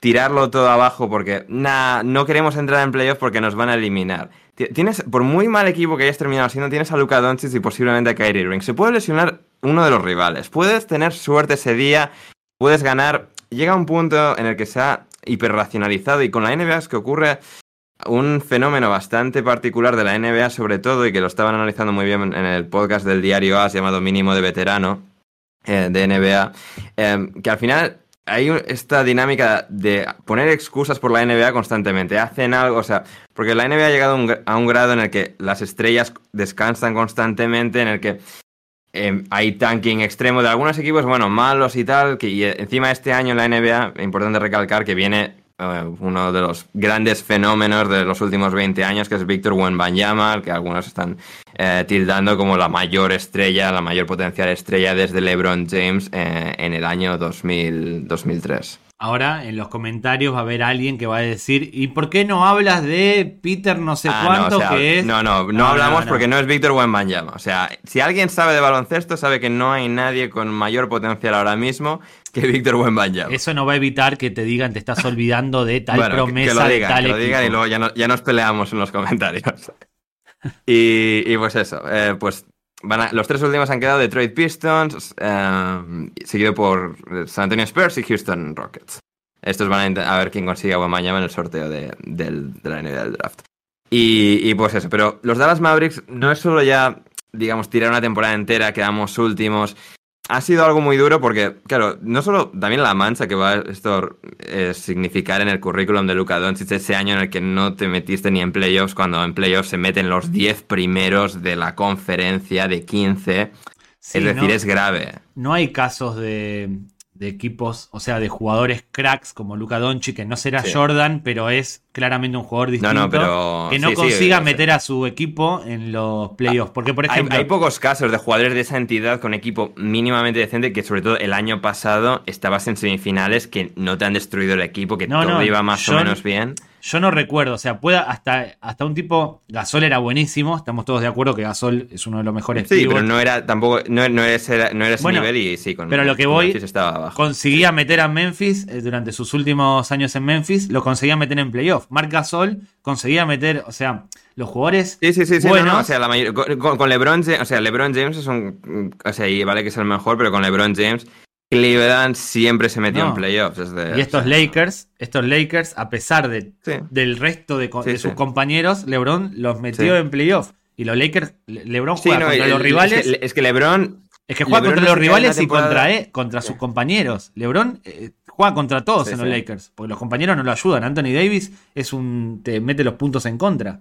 tirarlo todo abajo porque nah, no queremos entrar en playoff porque nos van a eliminar. Ti- Tienes, por muy mal equipo que hayas terminado siendo, tienes a Luka Doncic y posiblemente a Kyrie Irving. Se puede lesionar uno de los rivales. Puedes tener suerte ese día, puedes ganar. Llega un punto en el que se ha hiperracionalizado y con la NBA es que ocurre un fenómeno bastante particular de la NBA sobre todo y que lo estaban analizando muy bien en el podcast del diario AS llamado Mínimo de Veterano eh, de NBA, eh, que al final hay esta dinámica de poner excusas por la NBA constantemente. Hacen algo, o sea, porque la NBA ha llegado a un, a un grado en el que las estrellas descansan constantemente, en el que eh, hay tanking extremo de algunos equipos, bueno, malos y tal, y eh, encima este año en la NBA, importante recalcar que viene eh, uno de los grandes fenómenos de los últimos 20 años, que es Víctor Wembanyama, que algunos están eh, tildando como la mayor estrella, la mayor potencial estrella desde LeBron James eh, en el año 2000, 2003. Ahora en los comentarios va a haber alguien que va a decir, ¿y por qué no hablas de Peter no sé Ah, no, cuánto o sea, que es? no, no, no, No, hablamos no, no. porque no es Víctor Wembanyama. O sea, si alguien sabe de baloncesto, sabe que no hay nadie con mayor potencial ahora mismo que Víctor Wembanyama. Eso no va a evitar que te digan te estás olvidando de tal Bueno, promesa que lo digan, de tal que lo digan y luego ya, no- ya nos peleamos en los comentarios. y, y pues eso, eh, pues van a- los tres últimos han quedado Detroit Pistons, eh, seguido por San Antonio Spurs y Houston Rockets. Estos van a, ver quién consigue a mañana en el sorteo de, del- de la NBA del draft. Y, y pues eso, pero los Dallas Mavericks no es solo ya digamos, tirar una temporada entera, quedamos últimos. Ha sido algo muy duro porque, claro, no solo también la mancha que va esto eh, significar en el currículum de Luka Doncic ese año en el que no te metiste ni en playoffs, cuando en playoffs se meten los 10 primeros de la conferencia de 15. Sí, es decir, no- es grave. No hay casos de, de equipos, o sea, de jugadores cracks como Luka Doncic, que no será Sí. Jordan, pero es claramente un jugador distinto. No, no, pero. que no sí, consiga meter a su equipo en los playoffs. Porque, por Hay, ejemplo, hay pocos casos de jugadores de esa entidad con equipo mínimamente decente que sobre todo el año pasado estabas en semifinales que no te han destruido el equipo, que No, todo iba más yo- o menos bien. Yo no recuerdo, o sea, pueda hasta, hasta un tipo, Gasol era buenísimo, estamos todos de acuerdo que Gasol es uno de los mejores Sí, pivots. pero no era tampoco, no, no era ese, no era ese Bueno, nivel y sí, con pero lo que voy- estaba conseguía meter a Memphis eh, durante sus últimos años en Memphis, lo conseguía meter en playoff. Marc Gasol conseguía meter, o sea, los jugadores Sí, sí, sí, sí, no, buenos, no, o sea, la mayor- con LeBron James, o sea, LeBron James es un, o sea, y vale que es el mejor, pero con LeBron James, Cleveland siempre se metió No. en playoffs. y estos o sea, Lakers, estos Lakers, a pesar de, Sí. del resto de, co- Sí, de sus sí. compañeros, LeBron los metió en playoff. Y los Lakers, Le- LeBron juega no, contra el- los rivales. Es que, es que LeBron. Es que juega LeBron contra los rivales y contra, eh, contra sus compañeros. LeBron eh, juega contra todos en los. Lakers, porque los compañeros no lo ayudan. Anthony Davis es un te mete los puntos en contra.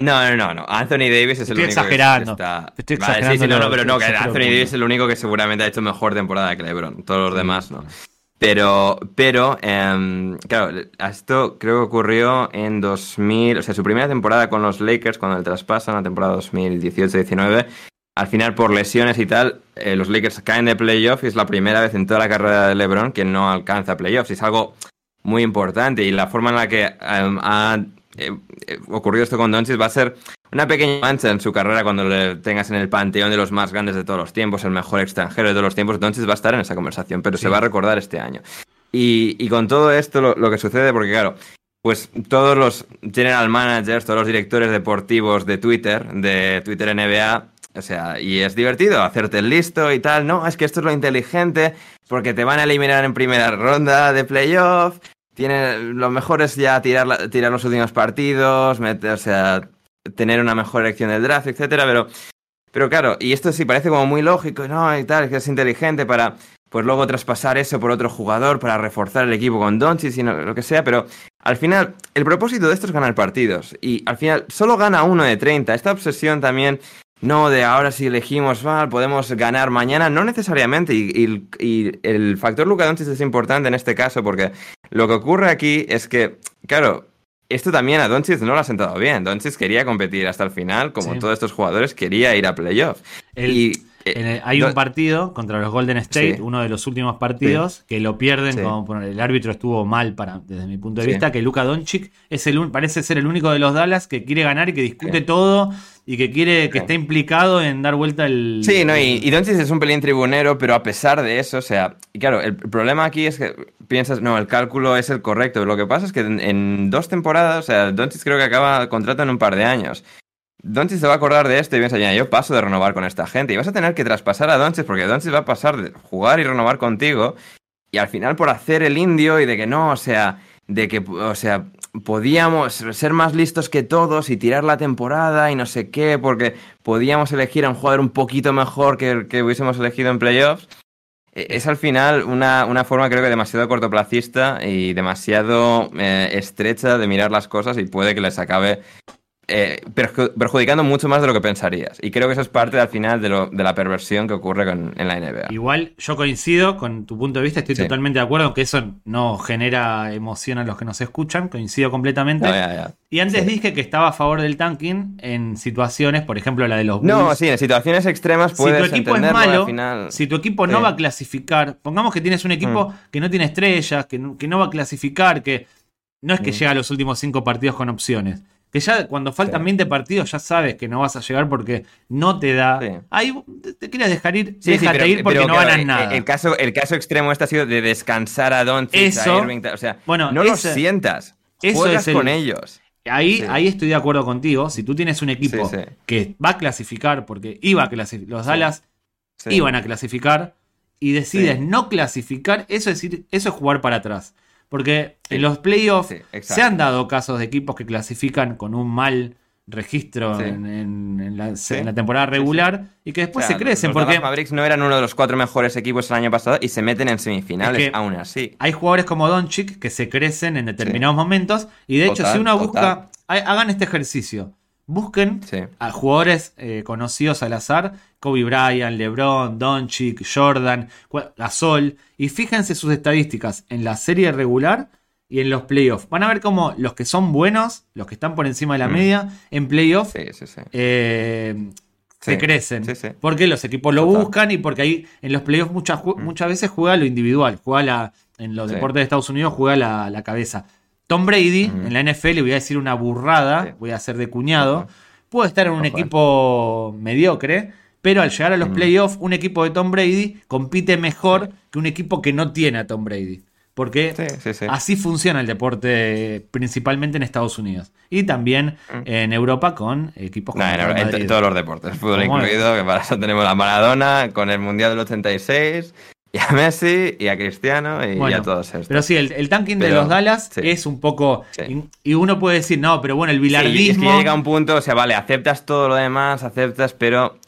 No, no, no, no. Anthony Davis es el Estoy único que está- Estoy Vale, sí, exagerando sí, no, no, pero no, que Anthony Davis es el único que seguramente ha hecho mejor temporada que LeBron. Todos los demás no. Pero, pero, em, claro, esto creo que ocurrió en 2000, o sea, su primera temporada con los Lakers, cuando el traspasan, la temporada 2018-19. Al final, por lesiones y tal, eh, los Lakers caen de playoff y es la primera vez en toda la carrera de LeBron que no alcanza playoffs. Y es algo muy importante. Y la forma en la que em, ha eh, eh, ocurrido esto con Doncic va a ser una pequeña mancha en su carrera cuando le tengas en el panteón de los más grandes de todos los tiempos, el mejor extranjero de todos los tiempos. Doncic va a estar en esa conversación, pero Sí. se va a recordar este año. Y, y con todo esto lo, lo que sucede, porque claro, pues todos los general managers, todos los directores deportivos de Twitter, de Twitter NBA, o sea, y es divertido hacerte el listo y tal, no, es que esto es lo inteligente, porque te van a eliminar en primera ronda de playoff, tiene, lo mejor es ya tirar, la- tirar los últimos partidos, meter, o sea, tener una mejor elección del draft, etcétera, pero, pero claro, y esto sí parece como muy lógico, no, y tal, que es inteligente para, pues luego traspasar eso por otro jugador, para reforzar el equipo con Doncic y no- lo que sea, pero al final, el propósito de esto es ganar partidos, y al final solo gana uno de 30, esta obsesión también no, de ahora si elegimos mal, podemos ganar mañana, no necesariamente. Y, y- y el factor Luka Doncic es importante en este caso porque lo que ocurre aquí es que, claro, esto también a Doncic no lo ha sentado bien. Doncic quería competir hasta el final, como Sí. todos estos jugadores, quería ir a playoff. El- Y, En el- hay un partido contra los Golden State, Sí. uno de los últimos partidos, que lo pierden Sí. como el árbitro estuvo mal para, desde mi punto de vista, que Luka Doncic es el parece ser el único de los Dallas que quiere ganar y que discute todo y que quiere que Sí. está implicado en dar vuelta el Sí, no, y, y Doncic es un pelín tribunero, pero a pesar de eso, o sea, y claro, el problema aquí es que piensas, no, el cálculo es el correcto. Lo que pasa es que en, en dos temporadas, o sea, Doncic creo que acaba contrato en un par de años. Doncic se va a acordar de esto y piensa, yo paso de renovar con esta gente. Y vas a tener que traspasar a Doncic porque Doncic va a pasar de jugar y renovar contigo. Y al final por hacer el indio y de que no, o sea, de que, o sea, podíamos ser más listos que todos y tirar la temporada y no sé qué, porque podíamos elegir a un jugador un poquito mejor que el que hubiésemos elegido en playoffs. Eh, Es al final una, una forma creo que demasiado cortoplacista y demasiado eh, estrecha de mirar las cosas y puede que les acabe eh, perju- perjudicando mucho más de lo que pensarías. Y creo que eso es parte al final de, lo- de la perversión que ocurre con- en la NBA. Igual yo coincido con tu punto de vista, estoy Sí. totalmente de acuerdo que eso no genera emoción a los que nos escuchan, coincido completamente. No, ya, ya. Y antes Sí. dije que estaba a favor del tanking en situaciones, por ejemplo la de los No, Bulls. sí, en situaciones extremas si tu puedes equipo es malo, al final... si tu equipo no Sí. Mm. va a clasificar, pongamos que tienes un equipo que no tiene estrellas, que no, que no va a clasificar, que no es que Mm. llega a los últimos cinco partidos con opciones. Que ya cuando faltan Sí. 20 partidos ya sabes que no vas a llegar porque no te da. Sí. Ahí te, quieres dejar ir, Sí, déjate pero- ir porque pero no claro, ganas el- nada. El caso, el caso extremo este ha sido de descansar a Doncic, Eso- a Irving, o sea, bueno, no ese- los sientas, eso juegas es el- con ellos. Ahí, ahí estoy de acuerdo contigo. Si tú tienes un equipo que va a clasificar, porque iba a clasificar, los Dallas iban a clasificar y decides no clasificar, eso es, ir- eso es jugar para atrás. Porque Sí. en los playoffs Sí, se han dado casos de equipos que clasifican con un mal registro Sí. en, en- en la, Sí. en la temporada regular y que después O sea, se crecen los porque Dallas Mavericks no eran uno de los cuatro mejores equipos el año pasado y se meten en semifinales Es que- aún así. hay jugadores como Doncic que se crecen en determinados momentos y de hecho si uno busca, ha- hagan este ejercicio, busquen Sí. a jugadores eh, conocidos al azar, Kobe Bryant, LeBron, Doncic, Jordan, Gasol, y fíjense sus estadísticas en la serie regular y en los playoffs. Van a ver cómo los que son buenos, los que están por encima de la Mm. media, en playoffs Sí, sí, sí. eh, se crecen. Porque los equipos lo Total. buscan y porque ahí en los playoffs muchas, Mm. muchas veces juega lo individual, juega la, en los deportes de Estados Unidos juega la, la cabeza. Tom Brady, Mm. en la NFL, voy a decir una burrada, Sí. voy a hacer de cuñado, puede estar en un equipo mediocre, pero al llegar a los Mm. playoffs, un equipo de Tom Brady compite mejor que un equipo que no tiene a Tom Brady. Porque Sí, sí, sí. Así funciona el deporte principalmente en Estados Unidos y también Mm. en Europa con equipos como No, el en, todos los deportes, fútbol incluido, que para eso tenemos a Maradona con el Mundial del 86, y a Messi, y a Cristiano, y, Bueno, a todos estos. Pero sí, el, el tanking de los Dallas sí. es un poco... Sí. Y, y uno puede decir, no, pero bueno, el Sí, es que bilardismo... llega un punto, o sea, vale, aceptas todo lo demás, aceptas, pero...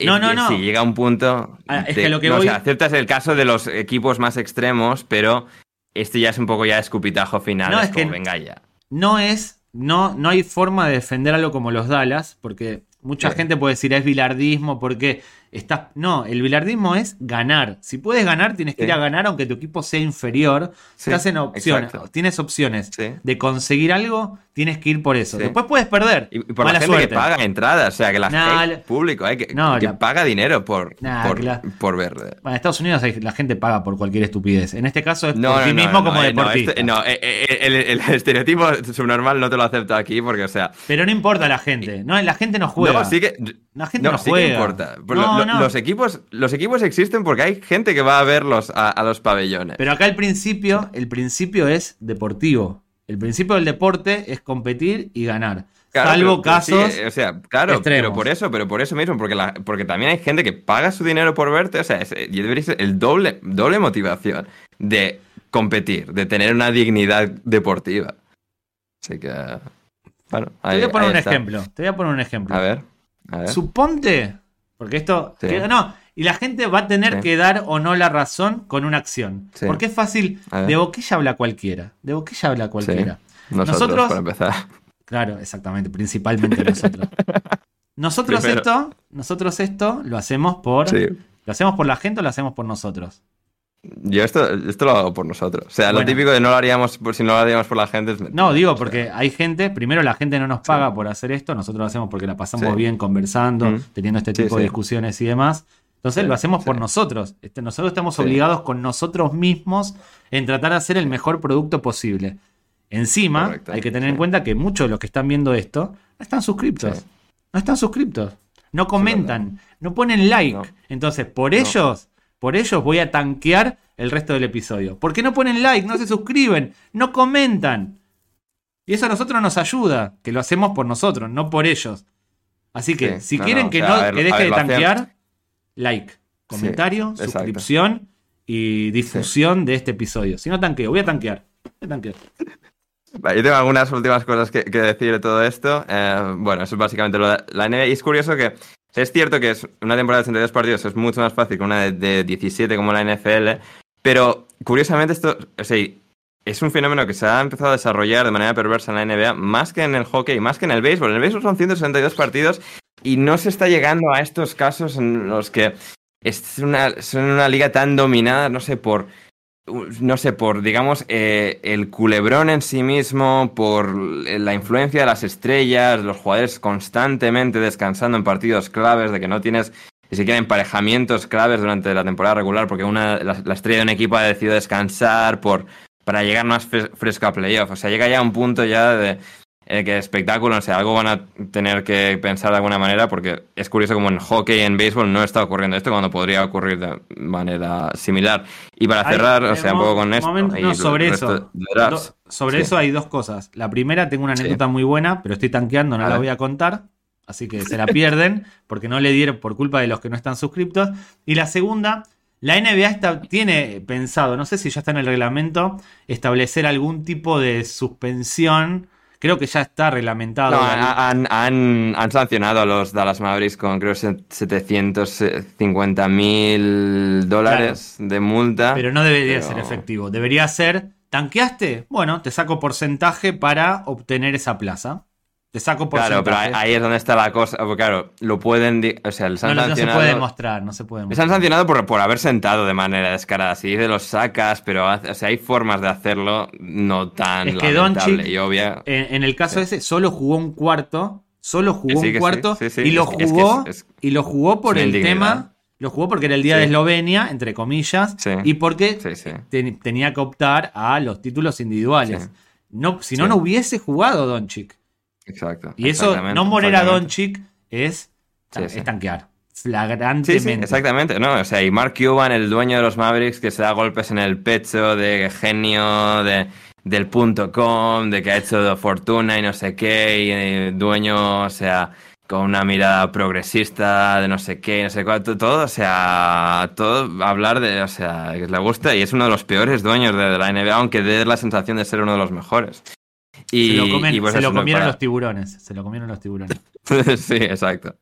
No, es no, no. Sí, llega un punto... Ah, es que lo que no, o voy- sea, aceptas el caso de los equipos más extremos, pero este ya es un poco ya escupitajo final, No, es, es que- como, venga ya. no es, no, no hay forma de defender algo como los Dallas, porque mucha gente puede decir es bilardismo, porque estás. No, el bilardismo es ganar. Si puedes ganar, tienes que Sí. ir a ganar aunque tu equipo sea inferior. Sí, Estás en opciones, exacto. tienes opciones Sí. de conseguir algo, tienes que ir por eso. Después puedes perder. Y, y por Mala la gente suerte. que paga entradas, o sea, que la gente, la- público, hay que, No, que la- paga dinero por, Nah, por, ver. Bueno, en Estados Unidos la gente paga por cualquier estupidez. En este caso es No, por no, ti mismo como eh, deportista. este- no, eh, eh, el, el estereotipo subnormal no te lo acepto aquí porque, o sea, Pero no importa la gente. No, la gente no juega. no, sí que, La gente no sí juega. que importa. Por No, lo- lo- no. Los, equipos, los equipos existen porque hay gente que va a verlos a, a los pabellones. Pero acá el principio, el principio es deportivo. El principio del deporte es competir y ganar. Claro, Salvo pero- sí, casos. eh, o sea, claro, extremos. pero por eso, pero por eso mismo, porque, la- porque también hay gente que paga su dinero por verte, o sea, es, debería ser el doble, doble motivación de competir, de tener una dignidad deportiva. Así que, bueno, te voy a poner un está. ejemplo. Te voy a poner un ejemplo. A ver, a ver. Suponte. Porque esto. Sí. que- no. Y la gente va a tener Sí. que dar o no la razón con una acción. Sí. Porque es fácil. De boquilla habla cualquiera. De boquilla habla cualquiera. Nosotros, nosotros- para empezar. Claro, exactamente. Principalmente nosotros. Nosotros Primero. esto. Nosotros esto lo hacemos por. ¿Lo hacemos por la gente o lo hacemos por nosotros? Yo esto, esto lo hago por nosotros. O sea, Bueno. lo típico de no lo haríamos por si no lo haríamos por la gente es No, digo, porque hay gente, primero la gente no nos paga por hacer esto, nosotros lo hacemos porque la pasamos Sí. bien conversando, Mm. teniendo este tipo sí. de discusiones y demás. Entonces lo hacemos por nosotros. Este, nosotros estamos obligados con nosotros mismos en tratar de hacer el mejor producto posible. Encima, Correcto, hay que tener en cuenta que muchos de los que están viendo esto no están suscriptos. No están suscriptos. No comentan, no ponen like. No. Entonces, por No. ellos, por ellos voy a tanquear el resto del episodio. ¿Por qué no ponen like? No se suscriben, no comentan. Y eso a nosotros nos ayuda, que lo hacemos por nosotros, no por ellos. Así que, Sí, si no, quieren no, o que, sea, no, ver, que deje ver, de tanquear, like, comentario, suscripción y difusión de este episodio. Si no tanqueo, voy a tanquear. Voy a tanquear. Yo tengo algunas últimas cosas que, que decir de todo esto. Eh, bueno, eso es básicamente lo de la NBA. Y es curioso que es cierto que es una temporada de 32 partidos es mucho más fácil que una de, de 17 como la NFL, pero curiosamente esto, es un fenómeno que se ha empezado a desarrollar de manera perversa en la NBA, más que en el hockey, más que en el béisbol. En el béisbol son 162 partidos y no se está llegando a estos casos en los que es una, son una liga tan dominada, no sé, por no sé, por, digamos, eh, el culebrón en sí mismo, por la influencia de las estrellas, los jugadores constantemente descansando en partidos claves, de que no tienes ni siquiera emparejamientos claves durante la temporada regular, porque una, la, la estrella de un equipo ha decidido descansar por, para llegar más fres- fresco a playoff. O sea, llega ya un punto ya de eh, que espectáculo, o sea, algo van a tener que pensar de alguna manera, porque es curioso como en hockey y en béisbol no está ocurriendo esto cuando podría ocurrir de manera similar. Y para Hay- cerrar, o sea, un poco con esto. no, sobre eso. Do- sobre Sí. eso hay dos cosas. La primera, tengo una Sí. anécdota muy buena, pero estoy tanqueando, no A la ver. voy a contar. Así que se la pierden porque no le dieron por culpa de los que no están suscriptos. Y la segunda, la NBA está, tiene pensado, no sé si ya está en el reglamento, establecer algún tipo de suspensión Creo que ya está reglamentado. No, han, han- han sancionado a los Dallas Mavericks con creo 750 mil dólares de multa. pero no debería pero- ser efectivo. Debería ser, ¿tanqueaste? Bueno, te saco porcentaje para obtener esa plaza. Te saco Claro, porcentaje. pero ahí ahí es donde está la cosa. Porque claro, lo pueden. O sea, les han no, no se sancionado. puede demostrar, no se puede Les demostrar. han sancionado por, por haber sentado de manera descarada. Si de los sacas, pero o sea, hay formas de hacerlo no tan Es que Doncic, y obvia. En, en el caso ese, solo jugó un cuarto. Solo jugó sí, un cuarto. sí, sí, y lo es que jugó. es- es- y lo jugó por el indignidad. tema. Lo jugó porque era el día de Eslovenia, entre comillas. Sí. Y porque ten- tenía que optar a los títulos individuales. No, si no, no hubiese jugado Doncic. Exacto. Y eso, no morir a. Doncic es, es sí. tanquear. Flagrantemente. sí, exactamente, ¿no? O sea, y Mark Cuban, el dueño de los Mavericks, que se da golpes en el pecho de genio de, del punto com, de que ha hecho fortuna y no sé qué, y eh, dueño, o sea, con una mirada progresista de no sé qué, no sé cuánto, todo, o sea, todo hablar de, o sea, que le gusta y es uno de los peores dueños de, de la NBA, aunque dé la sensación de ser uno de los mejores. Y, se lo, comen- y se lo eso, no comieron para- los tiburones. Se lo comieron los tiburones. sí, exacto.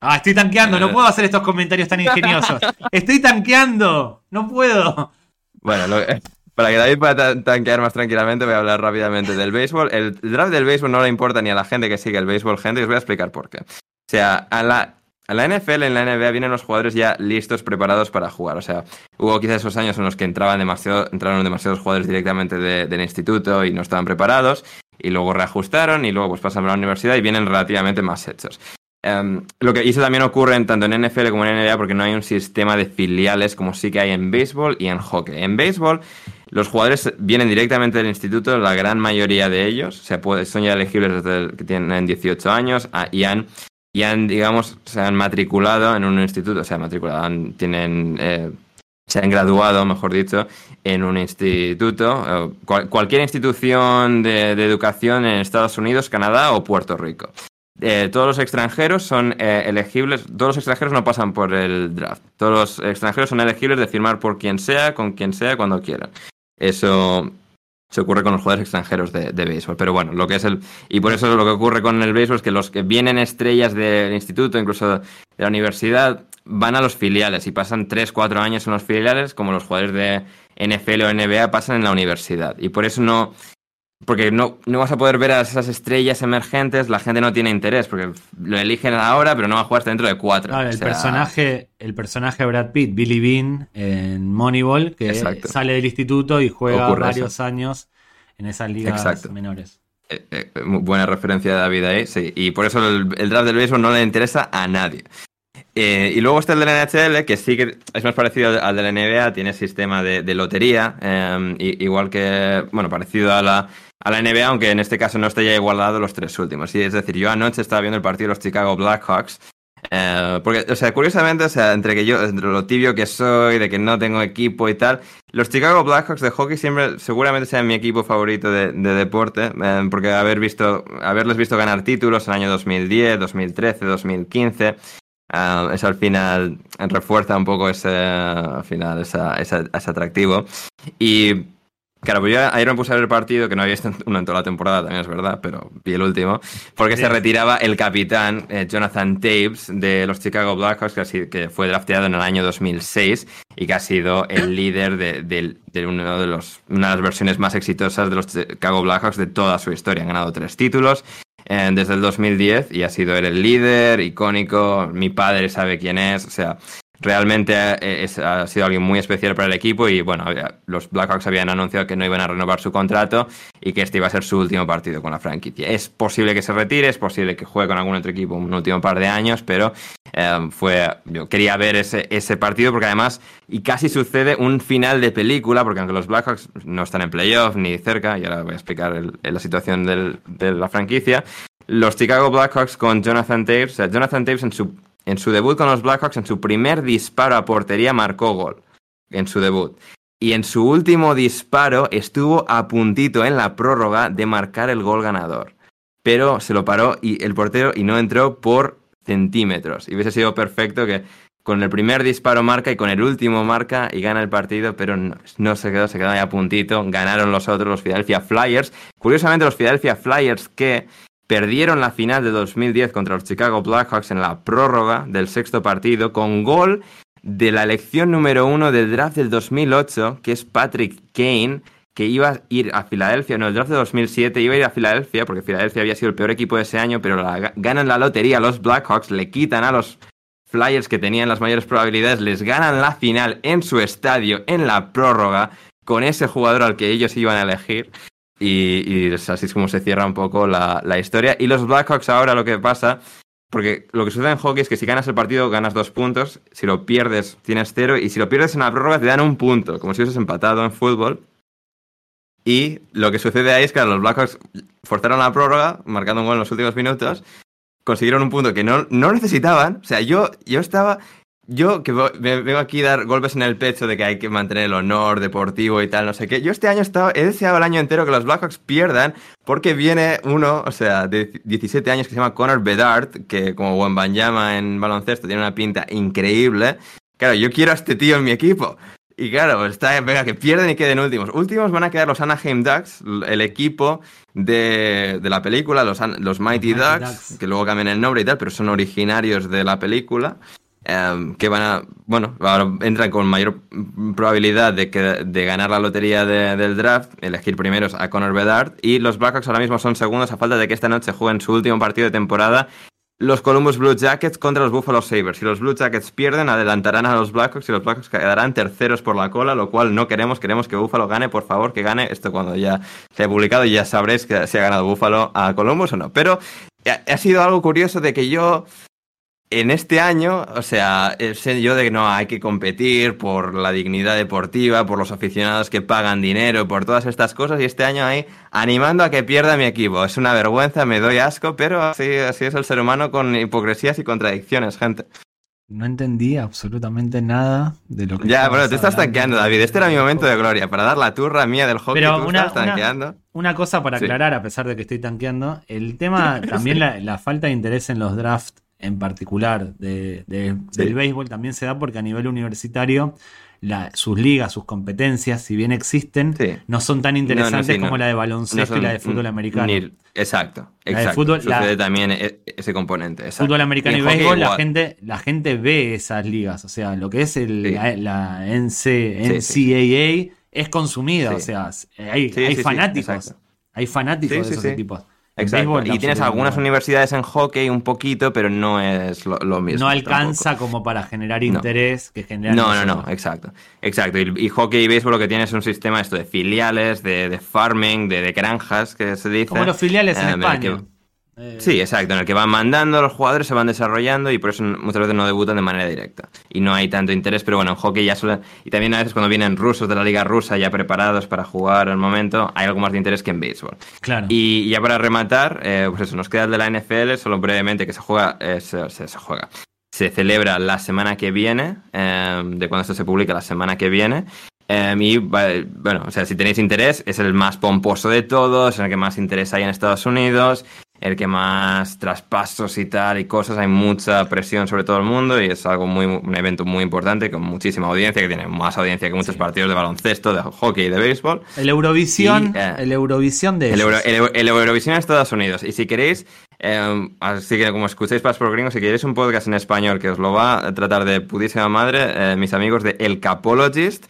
Ah, estoy tanqueando. No puedo hacer estos comentarios tan ingeniosos. Estoy tanqueando. No puedo. Bueno, lo- para que David pueda ta- tanquear más tranquilamente, voy a hablar rápidamente del béisbol. El draft del béisbol no le importa ni a la gente que sigue el béisbol, gente, y os voy a explicar por qué. O sea, a la, a la NFL, en la NBA, vienen los jugadores ya listos, preparados para jugar. O sea, hubo quizás esos años en los que entraban demasiado, entraron demasiados jugadores directamente de- del instituto y no estaban preparados, y luego reajustaron, y luego pues pasan a la universidad y vienen relativamente más hechos. Em, lo que y eso también ocurre en, tanto en NFL como en NBA porque no hay un sistema de filiales como sí que hay en béisbol y en hockey. En béisbol, los jugadores vienen directamente del instituto, la gran mayoría de ellos, o sea, son ya elegibles desde que tienen 18 años ah, y han, y han, digamos, se han matriculado en un instituto, o sea, matriculado, han- tienen, eh, se han graduado, mejor dicho, en un instituto, eh, cual- cualquier institución de, de educación en Estados Unidos, Canadá o Puerto Rico. Eh, todos los extranjeros son eh, elegibles, todos los extranjeros no pasan por el draft, todos los extranjeros son elegibles de firmar por quien sea, con quien sea, cuando quieran. Eso se ocurre con los jugadores extranjeros de, de béisbol, pero bueno, lo que es el... Y por eso lo que ocurre con el béisbol es que los que vienen estrellas del instituto, incluso de la universidad, van a los filiales y pasan 3, 4 años en los filiales, como los jugadores de NFL o NBA pasan en la universidad. Y por eso no... Porque no, no vas a poder ver a esas estrellas emergentes, la gente no tiene interés, porque lo eligen ahora, pero no va a jugar hasta dentro de cuatro. Claro, O el sea, personaje, el personaje de Brad Pitt, Billy Bean, en Moneyball, que Exacto. sale del instituto y juega Ocurre varios años en esas ligas Exacto. menores. Eh, eh, buena referencia de David ahí, sí. Y por eso el, el draft del béisbol no le interesa a nadie. Eh, y luego está el de la NHL, que sí que es más parecido al- al de la NBA, tiene sistema de, de lotería, eh, i- igual que, bueno, parecido a la, a la NBA, aunque en este caso no esté ya igualado los tres últimos. Y es decir, yo anoche estaba viendo el partido de los Chicago Blackhawks, eh, porque, o sea, curiosamente, o sea, entre que yo, entre lo tibio que soy, de que no tengo equipo y tal, los Chicago Blackhawks de hockey siempre, seguramente sean mi equipo favorito de, de deporte, eh, porque haber visto, haberles visto ganar títulos en el año 2010, 2013, 2015, ah, eso al final refuerza un poco ese, al final, esa- esa- ese atractivo. Y Claro, pues yo ayer me puse a ver el partido, que no había visto uno en toda la temporada, también es verdad, pero vi el último, porque se retiraba el capitán eh, Jonathan Taves de los Chicago Blackhawks, que, sido- que fue drafteado en el año 2006 y que ha sido el líder de, de- de uno de los, una de las versiones más exitosas de los Chicago Blackhawks de toda su historia. Han ganado tres títulos eh, desde el 2010 y ha sido él el líder, icónico, mi padre sabe quién es, o sea, realmente eh, ha sido alguien muy especial para el equipo y bueno, los Blackhawks habían anunciado que no iban a renovar su contrato y que este iba a ser su último partido con la franquicia. Es posible que se retire, es posible que juegue con algún otro equipo un último par de años, pero eh, fue yo quería ver ese, ese partido porque además y casi sucede un final de película porque aunque los Blackhawks no están en playoff ni cerca, y ahora voy a explicar la situación del- de la franquicia, los Chicago Blackhawks con Jonathan Taves, o sea, Jonathan Taves en su, en su debut con los Blackhawks, en su primer disparo a portería marcó gol, en su debut. Y en su último disparo estuvo a puntito en la prórroga de marcar el gol ganador. Pero se lo paró y el portero y no entró por centímetros. Y hubiese sido perfecto que con el primer disparo marca y con el último marca y gana el partido, pero no, se quedó, se quedó ahí a puntito. Ganaron los otros, los Philadelphia Flyers. Curiosamente, los Philadelphia Flyers que perdieron la final de 2010 contra los Chicago Blackhawks en la prórroga del sexto partido con gol de la elección número uno del draft del 2008, que es Patrick Kane, que iba a ir a Filadelfia, no, el draft de 2007 iba a ir a Filadelfia, porque Filadelfia había sido el peor equipo de ese año, pero ganan la lotería los Blackhawks, le quitan a los Flyers que tenían las mayores probabilidades les ganan la final en su estadio, en la prórroga, con ese jugador al que ellos iban a elegir. Y, así es como se cierra un poco la, historia. Y los Blackhawks ahora lo que pasa, porque lo que sucede en hockey es que si ganas el partido ganas dos puntos, si lo pierdes tienes cero, y si lo pierdes en la prórroga te dan un punto, como si hubieses empatado en fútbol. Y lo que sucede ahí es que los Blackhawks forzaron la prórroga, marcando un gol en los últimos minutos, consiguieron un punto que no, no necesitaban. O sea, yo, yo estaba. Yo que vengo aquí a dar golpes en el pecho de que hay que mantener el honor deportivo y tal, no sé qué. Yo este año he, estado, he deseado el año entero que los Blackhawks pierdan porque viene uno, o sea, de 17 años que se llama Connor Bedard, que como buen Banyama en baloncesto tiene una pinta increíble. Claro, yo quiero a este tío en mi equipo. Y claro, está, venga, que pierden y queden últimos. Últimos van a quedar los Anaheim Ducks, el equipo de, la película, los, los Mighty, Ducks, que luego cambian el nombre y tal, pero son originarios de la película. Em, que van a, bueno, ahora entran con mayor probabilidad de, que, de ganar la lotería del draft, elegir primeros a Connor Bedard, y los Blackhawks ahora mismo son segundos a falta de que esta noche jueguen su último partido de temporada los Columbus Blue Jackets contra los Buffalo Sabres. Si los Blue Jackets pierden, adelantarán a los Blackhawks y los Blackhawks quedarán terceros por la cola, lo cual no queremos. Queremos que Buffalo gane, por favor, que gane. Esto cuando ya se ha publicado ya sabréis que si ha ganado Buffalo a Columbus o no. Pero ha sido algo curioso de que yo en este año, o sea, sé yo de que no hay que competir por la dignidad deportiva, por los aficionados que pagan dinero, por todas estas cosas, y este año ahí animando a que pierda mi equipo. Es una vergüenza, me doy asco, pero así, así es el ser humano con hipocresías y contradicciones, gente. No entendí absolutamente nada de lo que. Ya, bueno, te estás tanqueando, David. Este era mi momento de gloria. Para dar la turra mía del hockey, Pero una, tanqueando. Una, cosa para aclarar, a pesar de que estoy tanqueando. El tema, también la, la, falta de interés en los drafts en particular de, del béisbol también se da porque a nivel universitario sus ligas, sus competencias, si bien existen, no son tan interesantes como la de baloncesto y la de fútbol americano. exacto, exacto. Fútbol, Sucede también e, ese componente. Fútbol americano y, béisbol, la gente, la gente ve esas ligas. O sea, lo que es el, la, NCAA es consumida. O sea, hay, hay fanáticos. Hay fanáticos de esos equipos. Exacto. y tienes algunas universidades en hockey un poquito, pero no es lo, mismo. No alcanza como para generar interés que genera. No, no, no, exacto. Exacto. Y, hockey y béisbol lo que tiene es un sistema esto de filiales, de, farming, de, granjas, que se dice. Como los filiales en eh, España. Eh, sí, exacto, en el que van mandando, los jugadores se van desarrollando y por eso muchas veces no debutan de manera directa. Y no hay tanto interés, pero bueno, en hockey ya suele... Y también a veces cuando vienen rusos de la liga rusa ya preparados para jugar al momento, hay algo más de interés que en béisbol. Claro. Y ya para rematar, eh, pues eso, nos queda el de la NFL, solo brevemente que se juega, eh, se, juega. Se celebra la semana que viene, de cuando esto se publica la semana que viene, y bueno, o sea, si tenéis interés, es el más pomposo de todos, en el que más interés hay en Estados Unidos el que más traspasos y tal y cosas, hay mucha presión sobre todo el mundo y es algo muy un evento muy importante con muchísima audiencia, que tiene más audiencia que muchos partidos de baloncesto, de hockey y de béisbol. El Eurovisión, eh, el Eurovisión de el, el, Eurovisión en Estados Unidos. Y si queréis, eh, así que como escucháis Pas por Gringo, si queréis un podcast en español que os lo va a tratar de pudísima madre, eh, mis amigos de El Capologist,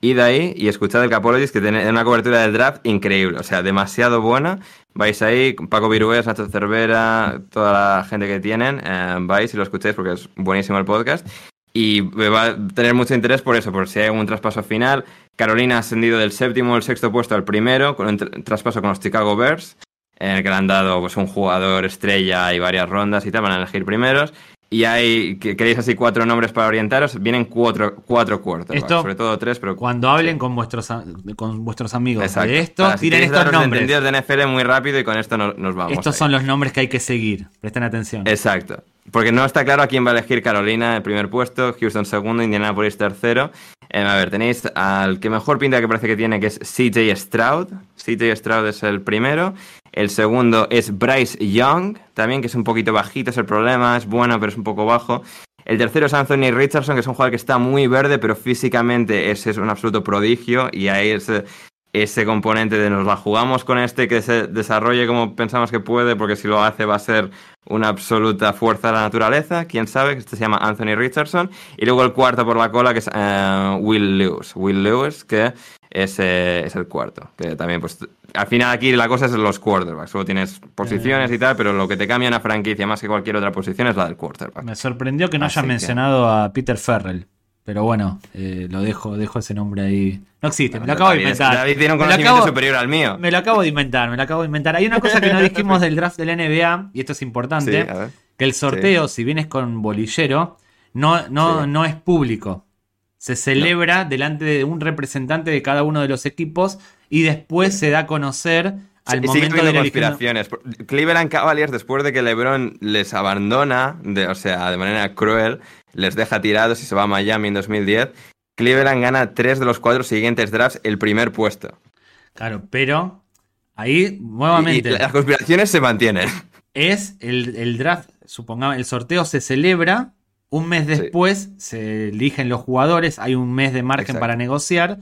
Id ahí y escuchad el Capologist que tiene una cobertura del draft increíble, o sea, demasiado buena. Vais ahí, Paco Virués, Nacho Cervera, toda la gente que tienen, eh, vais y lo escucháis porque es buenísimo el podcast. Y va a tener mucho interés por eso, por si hay algún traspaso final. Carolina ha ascendido del séptimo al sexto puesto al primero, con un traspaso con los Chicago Bears, en el que le han dado pues, un jugador estrella y varias rondas y tal, van a elegir primeros y hay, que queréis así cuatro nombres para orientaros, vienen cuatro, cuatro cuartos, sobre todo tres, pero... Cuando hablen con vuestros con vuestros amigos de esto, tiren estos nombres. de NFL muy rápido y con esto nos, vamos. Estos son los nombres que hay que seguir, presten atención. Exacto, porque no está claro a quién va a elegir Carolina el primer puesto, Houston segundo, Indianapolis tercero. Eh, a ver, tenéis al que mejor pinta que parece que tiene, que es CJ Stroud. CJ Stroud es el primero. El segundo es Bryce Young, también, que es un poquito bajito, es el problema, es bueno, pero es un poco bajo. El tercero es Anthony Richardson, que es un jugador que está muy verde, pero físicamente ese es un absoluto prodigio y ahí ese, ese componente de nos la jugamos con este que se desarrolle como pensamos que puede, porque si lo hace va a ser una absoluta fuerza de la naturaleza, quién sabe, que este se llama Anthony Richardson. Y luego el cuarto por la cola, que es eh, Will Lewis. Will Lewis, que es, eh, es, el cuarto. Que también, pues, al final aquí la cosa es los quarterbacks. Solo tienes posiciones y tal, pero lo que te cambia una franquicia más que cualquier otra posición es la del quarterback. Me sorprendió que no haya mencionado a Peter Ferrell. Pero bueno, eh, lo dejo, dejo ese nombre ahí. No existe, me lo acabo de inventar. David tiene un conocimiento superior al mío. Me lo acabo de inventar, me lo acabo de inventar. Hay una cosa que no dijimos del draft del NBA, y esto es importante, que el sorteo, si vienes con bolillero, no, no, no es público. Se celebra delante de un representante de cada uno de los equipos y después se da a conocer al momento de conspiraciones. Cleveland Cavaliers, después de que LeBron les abandona, de, o sea, de manera cruel, les deja tirados y se va a Miami en 2010. Cleveland gana tres de los cuatro siguientes drafts el primer puesto. Claro, pero ahí nuevamente. las conspiraciones se mantienen. Es el, draft, supongamos, el sorteo se celebra. Un mes después se eligen los jugadores, hay un mes de margen para negociar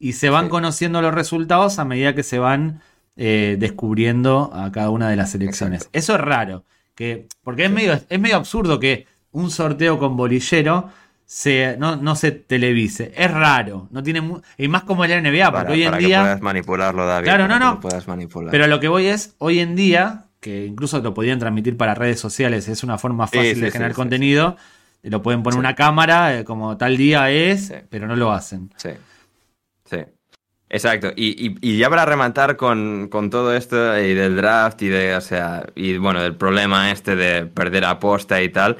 y se van conociendo los resultados a medida que se van eh, descubriendo a cada una de las elecciones. Eso es raro, que, porque es, medio, es medio absurdo que un sorteo con bolillero se, no, se televise. Es raro. No tiene y más como el NBA, porque hoy en día. Que puedas manipularlo, David. Claro, no, no. puedas manipular. Pero lo que voy es, hoy en día, que incluso lo podían transmitir para redes sociales, es una forma fácil de generar contenido. Lo pueden poner una cámara, eh, como tal día es, pero no lo hacen. Sí. Sí. Exacto, y, ya para rematar con, todo esto y del draft y de, o sea, y bueno, del problema este de perder aposta y tal,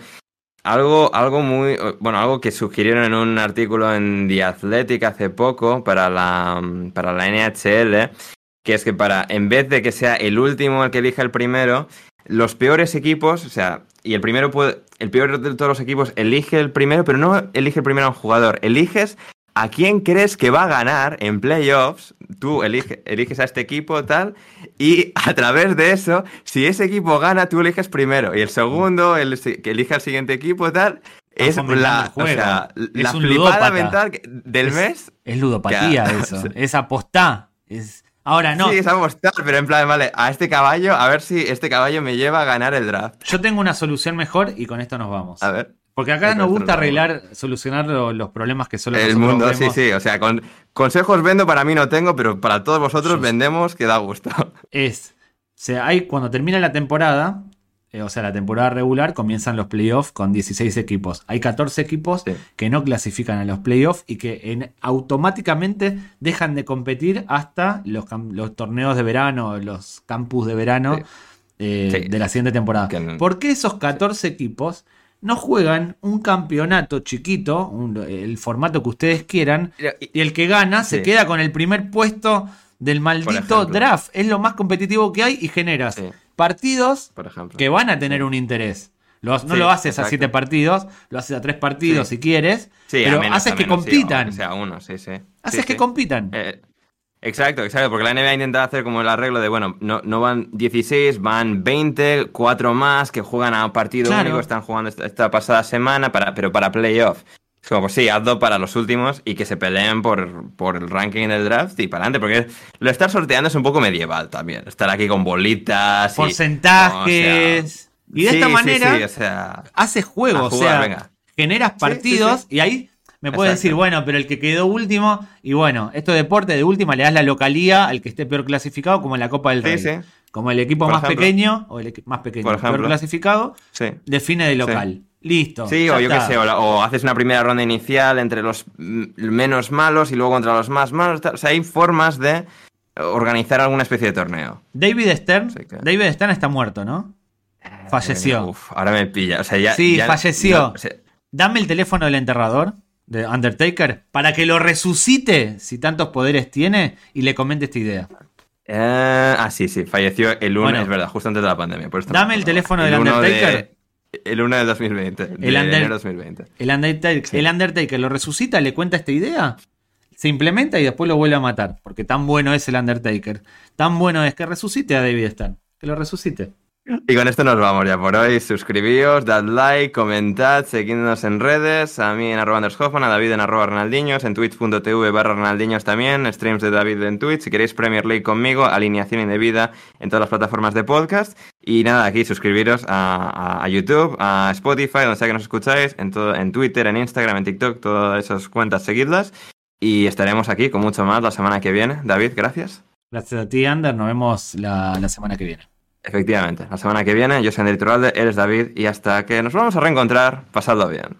algo, algo muy, bueno, algo que sugirieron en un artículo en The Athletic hace poco para la, para la NHL, que es que para, en vez de que sea el último el que elija el primero, los peores equipos, o sea, y el primero puede, el peor de todos los equipos elige el primero, pero no elige el primero a un jugador, eliges ¿A quién crees que va a ganar en playoffs? Tú eliges a este equipo, tal, y a través de eso, si ese equipo gana, tú eliges primero, y el segundo, el que elija el siguiente equipo, tal, es la, o sea, la flipada mental del mes. Es ludopatía eso, es apostar. Es... Ahora no. Sí, es apostar, pero en plan, vale, a este caballo, a ver si este caballo me lleva a ganar el draft. Yo tengo una solución mejor y con esto nos vamos. A ver. Porque acá nos gusta arreglar, solucionar los problemas que solo El mundo, sí, sí. O sea, con consejos vendo para mí no tengo, pero para todos vosotros vendemos que da gusto. Es, o sea, hay cuando termina la temporada, eh, o sea, la temporada regular, comienzan los playoffs con 16 equipos. Hay 14 equipos que no clasifican a los playoffs y que automáticamente dejan de competir hasta los, torneos de verano, los campus de verano eh, de la siguiente temporada. ¿Por qué esos 14 equipos? No juegan un campeonato chiquito, el formato que ustedes quieran, y, el que gana se queda con el primer puesto del maldito draft. Es lo más competitivo que hay y generas partidos que van a tener un interés. no lo haces a siete partidos, lo haces a tres partidos si quieres, pero haces que compitan. sea, uno, sí, sí. Haces que compitan. Eh, Exacto, exacto, porque la NBA intenta hacer como el arreglo de, bueno, no, no van 16, van 20, 4 más que juegan a partido único, están jugando esta, pasada semana, para, pero para playoff. Es como, pues sí, hazlo para los últimos y que se peleen por, por el ranking del draft y para adelante, porque lo estar sorteando es un poco medieval también. Estar aquí con bolitas. Porcentajes. Y, de esta manera sí, o sea, haces juego, o sea, generas partidos y ahí me puede decir, bueno, pero el que quedó último, y bueno, esto de deporte, de última le das la localía al que esté peor clasificado, como en la Copa del Rey. Como el equipo más pequeño, o el más pequeño, peor clasificado, define de local. Listo. Sí, o yo qué sé, o, haces una primera ronda inicial entre los menos malos y luego contra los más malos. O sea, hay formas de organizar alguna especie de torneo. David Stern, David Stern está muerto, ¿no? Falleció. Uf, ahora me pilla. O sea, ya, sí, falleció. Dame el teléfono del enterrador de Undertaker para que lo resucite, si tantos poderes tiene, y le comente esta idea. Eh, ah, sí, sí, falleció el 1, es verdad, justo antes de la pandemia. dame el teléfono del Undertaker. el 1 de 2020. El, de 2020. El Undertaker, el Undertaker lo resucita, le cuenta esta idea, se implementa y después lo vuelve a matar. Porque tan bueno es el Undertaker. Tan bueno es que resucite a David Stern. Que lo resucite. Y con esto nos vamos ya por hoy. Suscribíos, dad like, comentad, seguidnos en redes. A mí en arroba Hoffman, a David en arroba Ronaldiños, en twitch.tv barra Ronaldiños también, streams de David en Twitch. Si queréis Premier League conmigo, alineación indebida en todas las plataformas de podcast. Y nada, aquí suscribiros a, YouTube, a Spotify, donde sea que nos escucháis, en, todo, en Twitter, en Instagram, en TikTok, todas esas cuentas, seguidlas. Y estaremos aquí con mucho más la semana que viene. David, gracias. Gracias a ti, Ander. Nos vemos la semana que viene. Efectivamente, la semana que viene yo soy André Turralde, eres David y hasta que nos vamos a reencontrar, pasadlo bien.